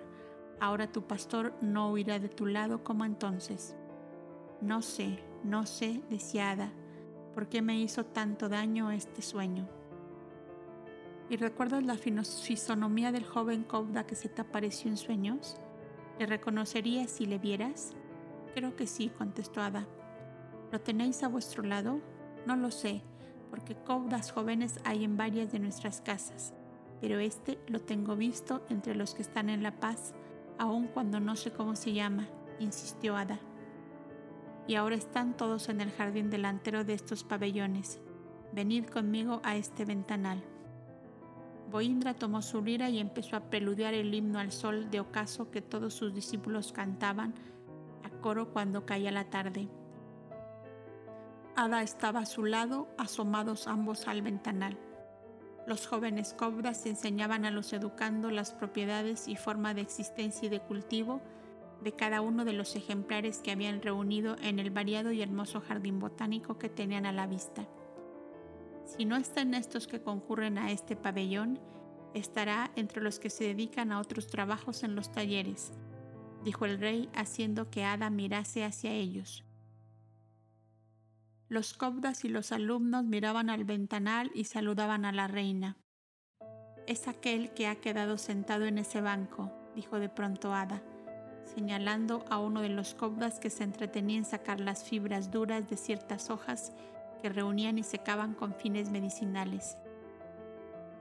A: ahora tu pastor no huirá de tu lado como entonces. No sé, no sé, decía Ada, por qué me hizo tanto daño este sueño. ¿Y recuerdas la fisonomía del joven Kouda que se te apareció en sueños? ¿Le reconocerías si le vieras? Creo que sí, contestó Ada. ¿Lo tenéis a vuestro lado? No lo sé, porque Koudas jóvenes hay en varias de nuestras casas, pero este lo tengo visto entre los que están en La Paz, aun cuando no sé cómo se llama, insistió Ada. Y ahora están todos en el jardín delantero de estos pabellones. Venid conmigo a este ventanal. Boindra tomó su lira y empezó a preludiar el himno al sol de ocaso que todos sus discípulos cantaban a coro cuando caía la tarde. Ada estaba a su lado, asomados ambos al ventanal. Los jóvenes cobras enseñaban a los educando las propiedades y forma de existencia y de cultivo de cada uno de los ejemplares que habían reunido en el variado y hermoso jardín botánico que tenían a la vista. Si no están estos que concurren a este pabellón, estará entre los que se dedican a otros trabajos en los talleres, dijo el rey haciendo que Ada mirase hacia ellos. Los cobdas y los alumnos miraban al ventanal y saludaban a la reina. Es aquel que ha quedado sentado en ese banco, dijo de pronto Ada, señalando a uno de los cobdas que se entretenía en sacar las fibras duras de ciertas hojas que reunían y secaban con fines medicinales.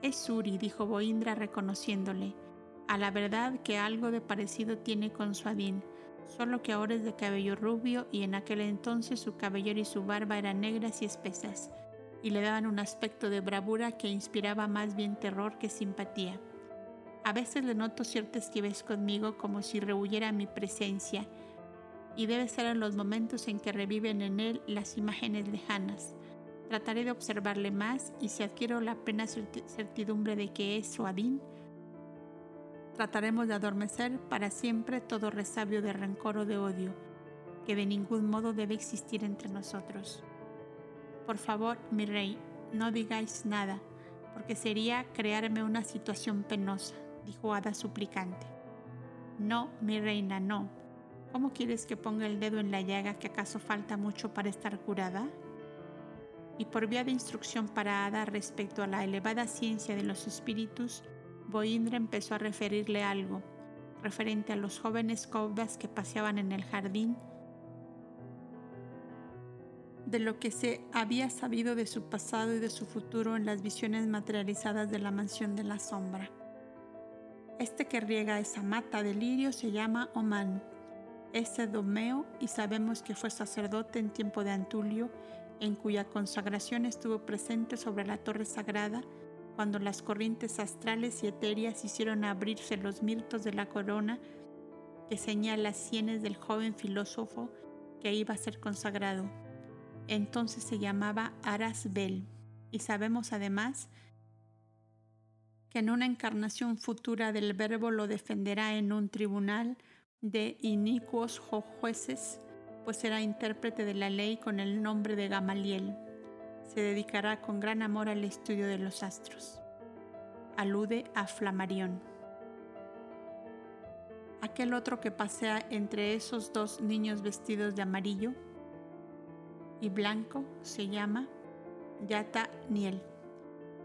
A: Es Suri, dijo Boindra reconociéndole. A la verdad que algo de parecido tiene con Suadín, solo que ahora es de cabello rubio y en aquel entonces su cabellera y su barba eran negras y espesas. y le daban un aspecto de bravura que inspiraba más bien terror que simpatía. A veces le noto cierta esquives conmigo como si rehuyera mi presencia, y debe ser en los momentos en que reviven en él las imágenes lejanas. Trataré de observarle más y si adquiero la plena certidumbre de que es Suadín, trataremos de adormecer para siempre todo resabio de rencor o de odio, que de ningún modo debe existir entre nosotros. Por favor, mi rey, no digáis nada, porque sería crearme una situación penosa, dijo Ada suplicante. No, mi reina, no. ¿Cómo quieres que ponga el dedo en la llaga que acaso falta mucho para estar curada? Y por vía de instrucción para Ada respecto a la elevada ciencia de los espíritus, Boindra empezó a referirle algo referente a los jóvenes caudas que paseaban en el jardín de lo que se había sabido de su pasado y de su futuro en las visiones materializadas de la mansión de la sombra. Este que riega esa mata de lirio se llama Oman. Es Domeo y sabemos que fue sacerdote en tiempo de Antulio, en cuya consagración estuvo presente sobre la torre sagrada cuando las corrientes astrales y etéreas hicieron abrirse los mirtos de la corona que señala las sienes del joven filósofo que iba a ser consagrado entonces se llamaba Arasbel. Y sabemos además que en una encarnación futura del Verbo lo defenderá en un tribunal de inicuos jueces, pues será intérprete de la ley con el nombre de Gamaliel. Se dedicará con gran amor al estudio de los astros. Alude a Flamarión. Aquel otro que pasea entre esos dos niños vestidos de amarillo y blanco se llama Yata Niel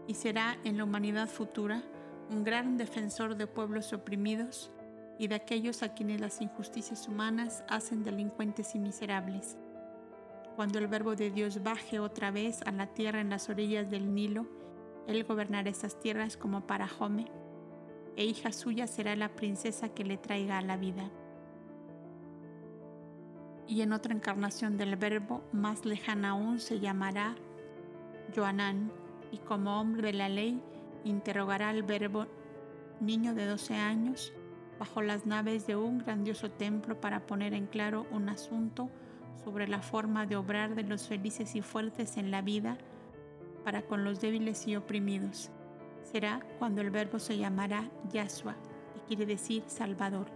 A: y será en la humanidad futura un gran defensor de pueblos oprimidos y de aquellos a quienes las injusticias humanas hacen delincuentes y miserables. Cuando el verbo de Dios baje otra vez a la tierra en las orillas del Nilo, Él gobernará esas tierras como para Jome, e hija suya será la princesa que le traiga a la vida. Y en otra encarnación del verbo más lejana aún se llamará Joanán y como hombre de la ley interrogará al verbo niño de 12 años bajo las naves de un grandioso templo para poner en claro un asunto sobre la forma de obrar de los felices y fuertes en la vida para con los débiles y oprimidos. Será cuando el verbo se llamará Yahshua, que quiere decir Salvador,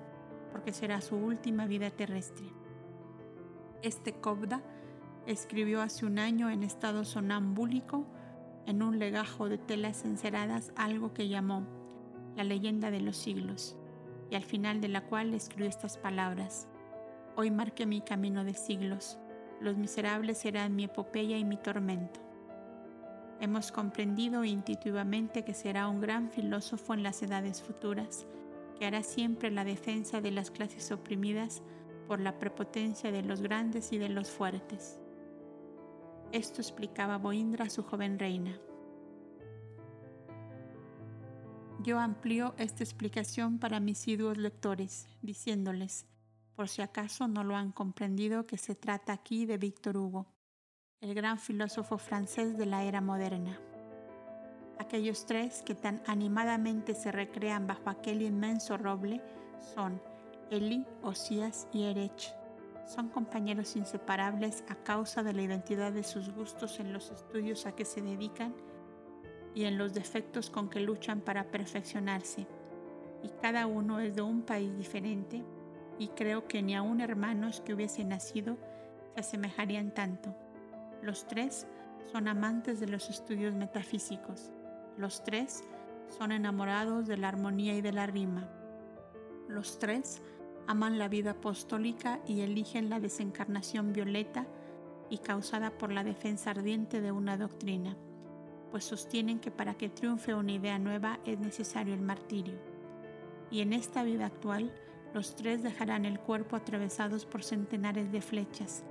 A: porque será su última vida terrestre. Este Cobda escribió hace un año en estado sonambúlico en un legajo de telas enceradas algo que llamó La leyenda de los siglos, y al final de la cual escribió estas palabras. Hoy marqué mi camino de siglos, los miserables serán mi epopeya y mi tormento. Hemos comprendido intuitivamente que será un gran filósofo en las edades futuras, que hará siempre la defensa de las clases oprimidas por la prepotencia de los grandes y de los fuertes. Esto explicaba Boindra a su joven reina. Yo amplío esta explicación para mis siduos lectores, diciéndoles, por si acaso no lo han comprendido, que se trata aquí de Víctor Hugo, el gran filósofo francés de la era moderna. Aquellos tres que tan animadamente se recrean bajo aquel inmenso roble son Eli, Osías y Erech son compañeros inseparables a causa de la identidad de sus gustos en los estudios a que se dedican y en los defectos con que luchan para perfeccionarse. Y cada uno es de un país diferente y creo que ni aun hermanos que hubiesen nacido se asemejarían tanto. Los tres son amantes de los estudios metafísicos. Los tres son enamorados de la armonía y de la rima. Los tres aman la vida apostólica y eligen la desencarnación violeta y causada por la defensa ardiente de una doctrina, pues sostienen que para que triunfe una idea nueva es necesario el martirio. Y en esta vida actual, los tres dejarán el cuerpo atravesados por centenares de flechas,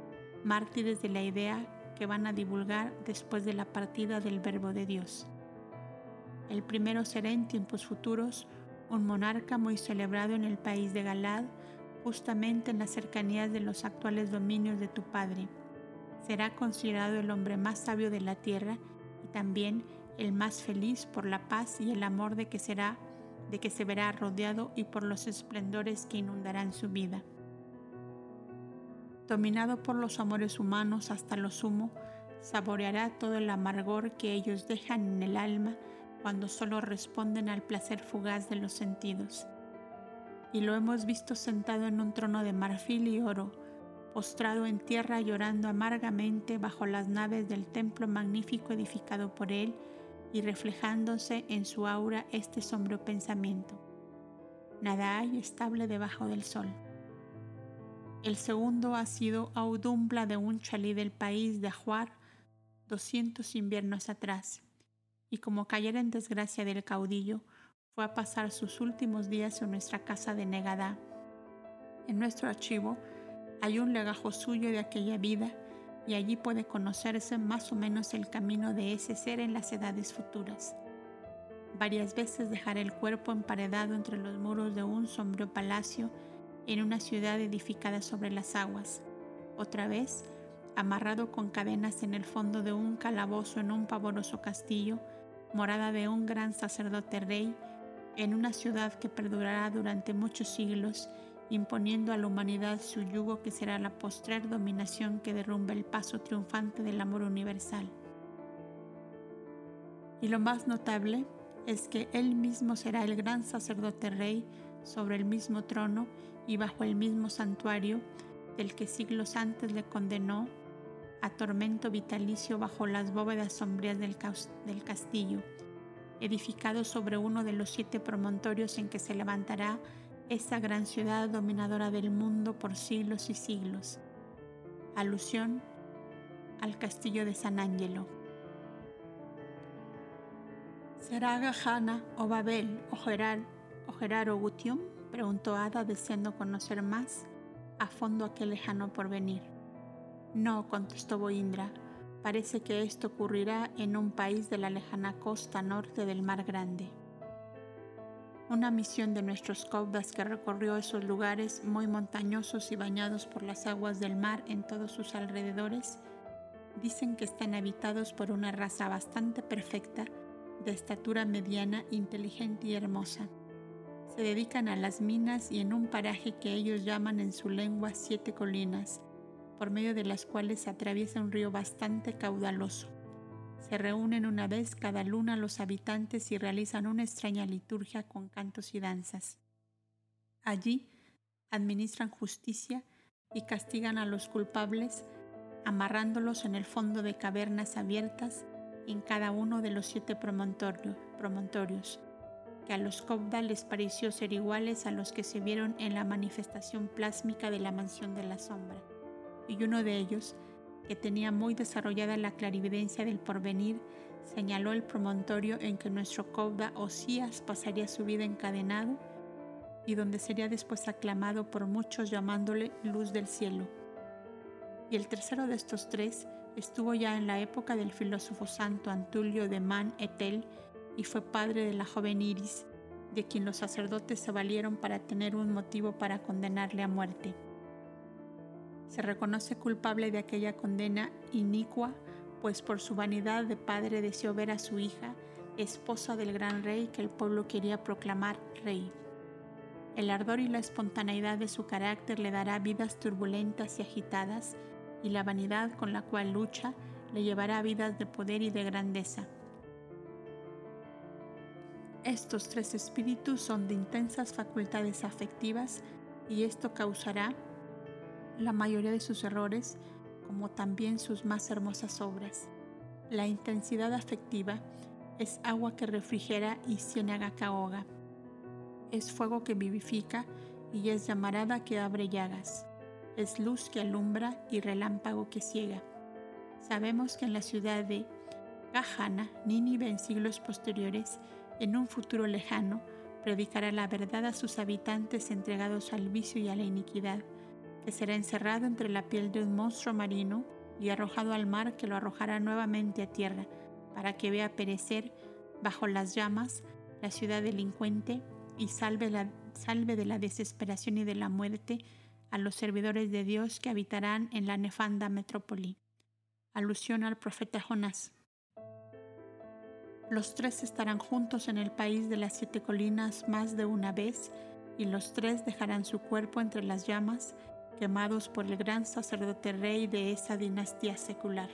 A: mártires de la idea que van a divulgar después de la partida del Verbo de Dios. El primero será en tiempos futuros un monarca muy celebrado en el país de Galad, justamente en las cercanías de los actuales dominios de tu padre. Será considerado el hombre más sabio de la tierra y también el más feliz por la paz y el amor de que será de que se verá rodeado y por los esplendores que inundarán su vida. Dominado por los amores humanos hasta lo sumo, saboreará todo el amargor que ellos dejan en el alma cuando solo responden al placer fugaz de los sentidos. Y lo hemos visto sentado en un trono de marfil y oro, postrado en tierra llorando amargamente bajo las naves del templo magnífico edificado por él y reflejándose en su aura este sombrío pensamiento. Nada hay estable debajo del sol. El segundo ha sido Audumbla de un chalí del país de Ajuar, 200 inviernos atrás, y como cayera en desgracia del caudillo, fue a pasar sus últimos días en nuestra casa de Negadá. En nuestro archivo hay un legajo suyo de aquella vida y allí puede conocerse más o menos el camino de ese ser en las edades futuras. Varias veces dejará el cuerpo emparedado entre los muros de un sombrío palacio en una ciudad edificada sobre las aguas. Otra vez, amarrado con cadenas en el fondo de un calabozo en un pavoroso castillo, morada de un gran sacerdote rey, en una ciudad que perdurará durante muchos siglos imponiendo a la humanidad su yugo que será la postrer dominación que derrumba el paso triunfante del amor universal. Y lo más notable es que Él mismo será el gran sacerdote rey sobre el mismo trono y bajo el mismo santuario del que siglos antes le condenó a tormento vitalicio bajo las bóvedas sombrías del, del castillo, edificado sobre uno de los siete promontorios en que se levantará esa gran ciudad dominadora del mundo por siglos y siglos. Alusión al castillo de San Angelo. ¿Será Gajana o Babel o Gerar o, Gerar o preguntó Ada deseando conocer más a fondo aquel lejano porvenir. No, contestó Boindra, parece que esto ocurrirá en un país de la lejana costa norte del Mar Grande una misión de nuestros caudas que recorrió esos lugares muy montañosos y bañados por las aguas del mar en todos sus alrededores, dicen que están habitados por una raza bastante perfecta, de estatura mediana, inteligente y hermosa. Se dedican a las minas y en un paraje que ellos llaman en su lengua siete colinas, por medio de las cuales atraviesa un río bastante caudaloso. Se reúnen una vez cada luna los habitantes y realizan una extraña liturgia con cantos y danzas. Allí administran justicia y castigan a los culpables amarrándolos en el fondo de cavernas abiertas en cada uno de los siete promontorios, que a los Cobda les pareció ser iguales a los que se vieron en la manifestación plásmica de la mansión de la sombra. Y uno de ellos, que tenía muy desarrollada la clarividencia del porvenir, señaló el promontorio en que nuestro Cauda Osías pasaría su vida encadenado y donde sería después aclamado por muchos llamándole luz del cielo. Y el tercero de estos tres estuvo ya en la época del filósofo santo Antulio de Man Etel y fue padre de la joven Iris, de quien los sacerdotes se valieron para tener un motivo para condenarle a muerte se reconoce culpable de aquella condena inicua, pues por su vanidad de padre deseó ver a su hija, esposa del gran rey que el pueblo quería proclamar rey. El ardor y la espontaneidad de su carácter le dará vidas turbulentas y agitadas, y la vanidad con la cual lucha le llevará a vidas de poder y de grandeza. Estos tres espíritus son de intensas facultades afectivas y esto causará la mayoría de sus errores, como también sus más hermosas obras. La intensidad afectiva es agua que refrigera y ciénaga que ahoga. Es fuego que vivifica y es llamarada que abre llagas. Es luz que alumbra y relámpago que ciega. Sabemos que en la ciudad de Gajana, Nínive en siglos posteriores, en un futuro lejano, predicará la verdad a sus habitantes entregados al vicio y a la iniquidad que será encerrado entre la piel de un monstruo marino y arrojado al mar que lo arrojará nuevamente a tierra, para que vea perecer bajo las llamas la ciudad delincuente y salve, la, salve de la desesperación y de la muerte a los servidores de Dios que habitarán en la nefanda metrópoli. Alusión al profeta Jonás. Los tres estarán juntos en el país de las siete colinas más de una vez, y los tres dejarán su cuerpo entre las llamas llamados por el gran sacerdote rey de esa dinastía secular.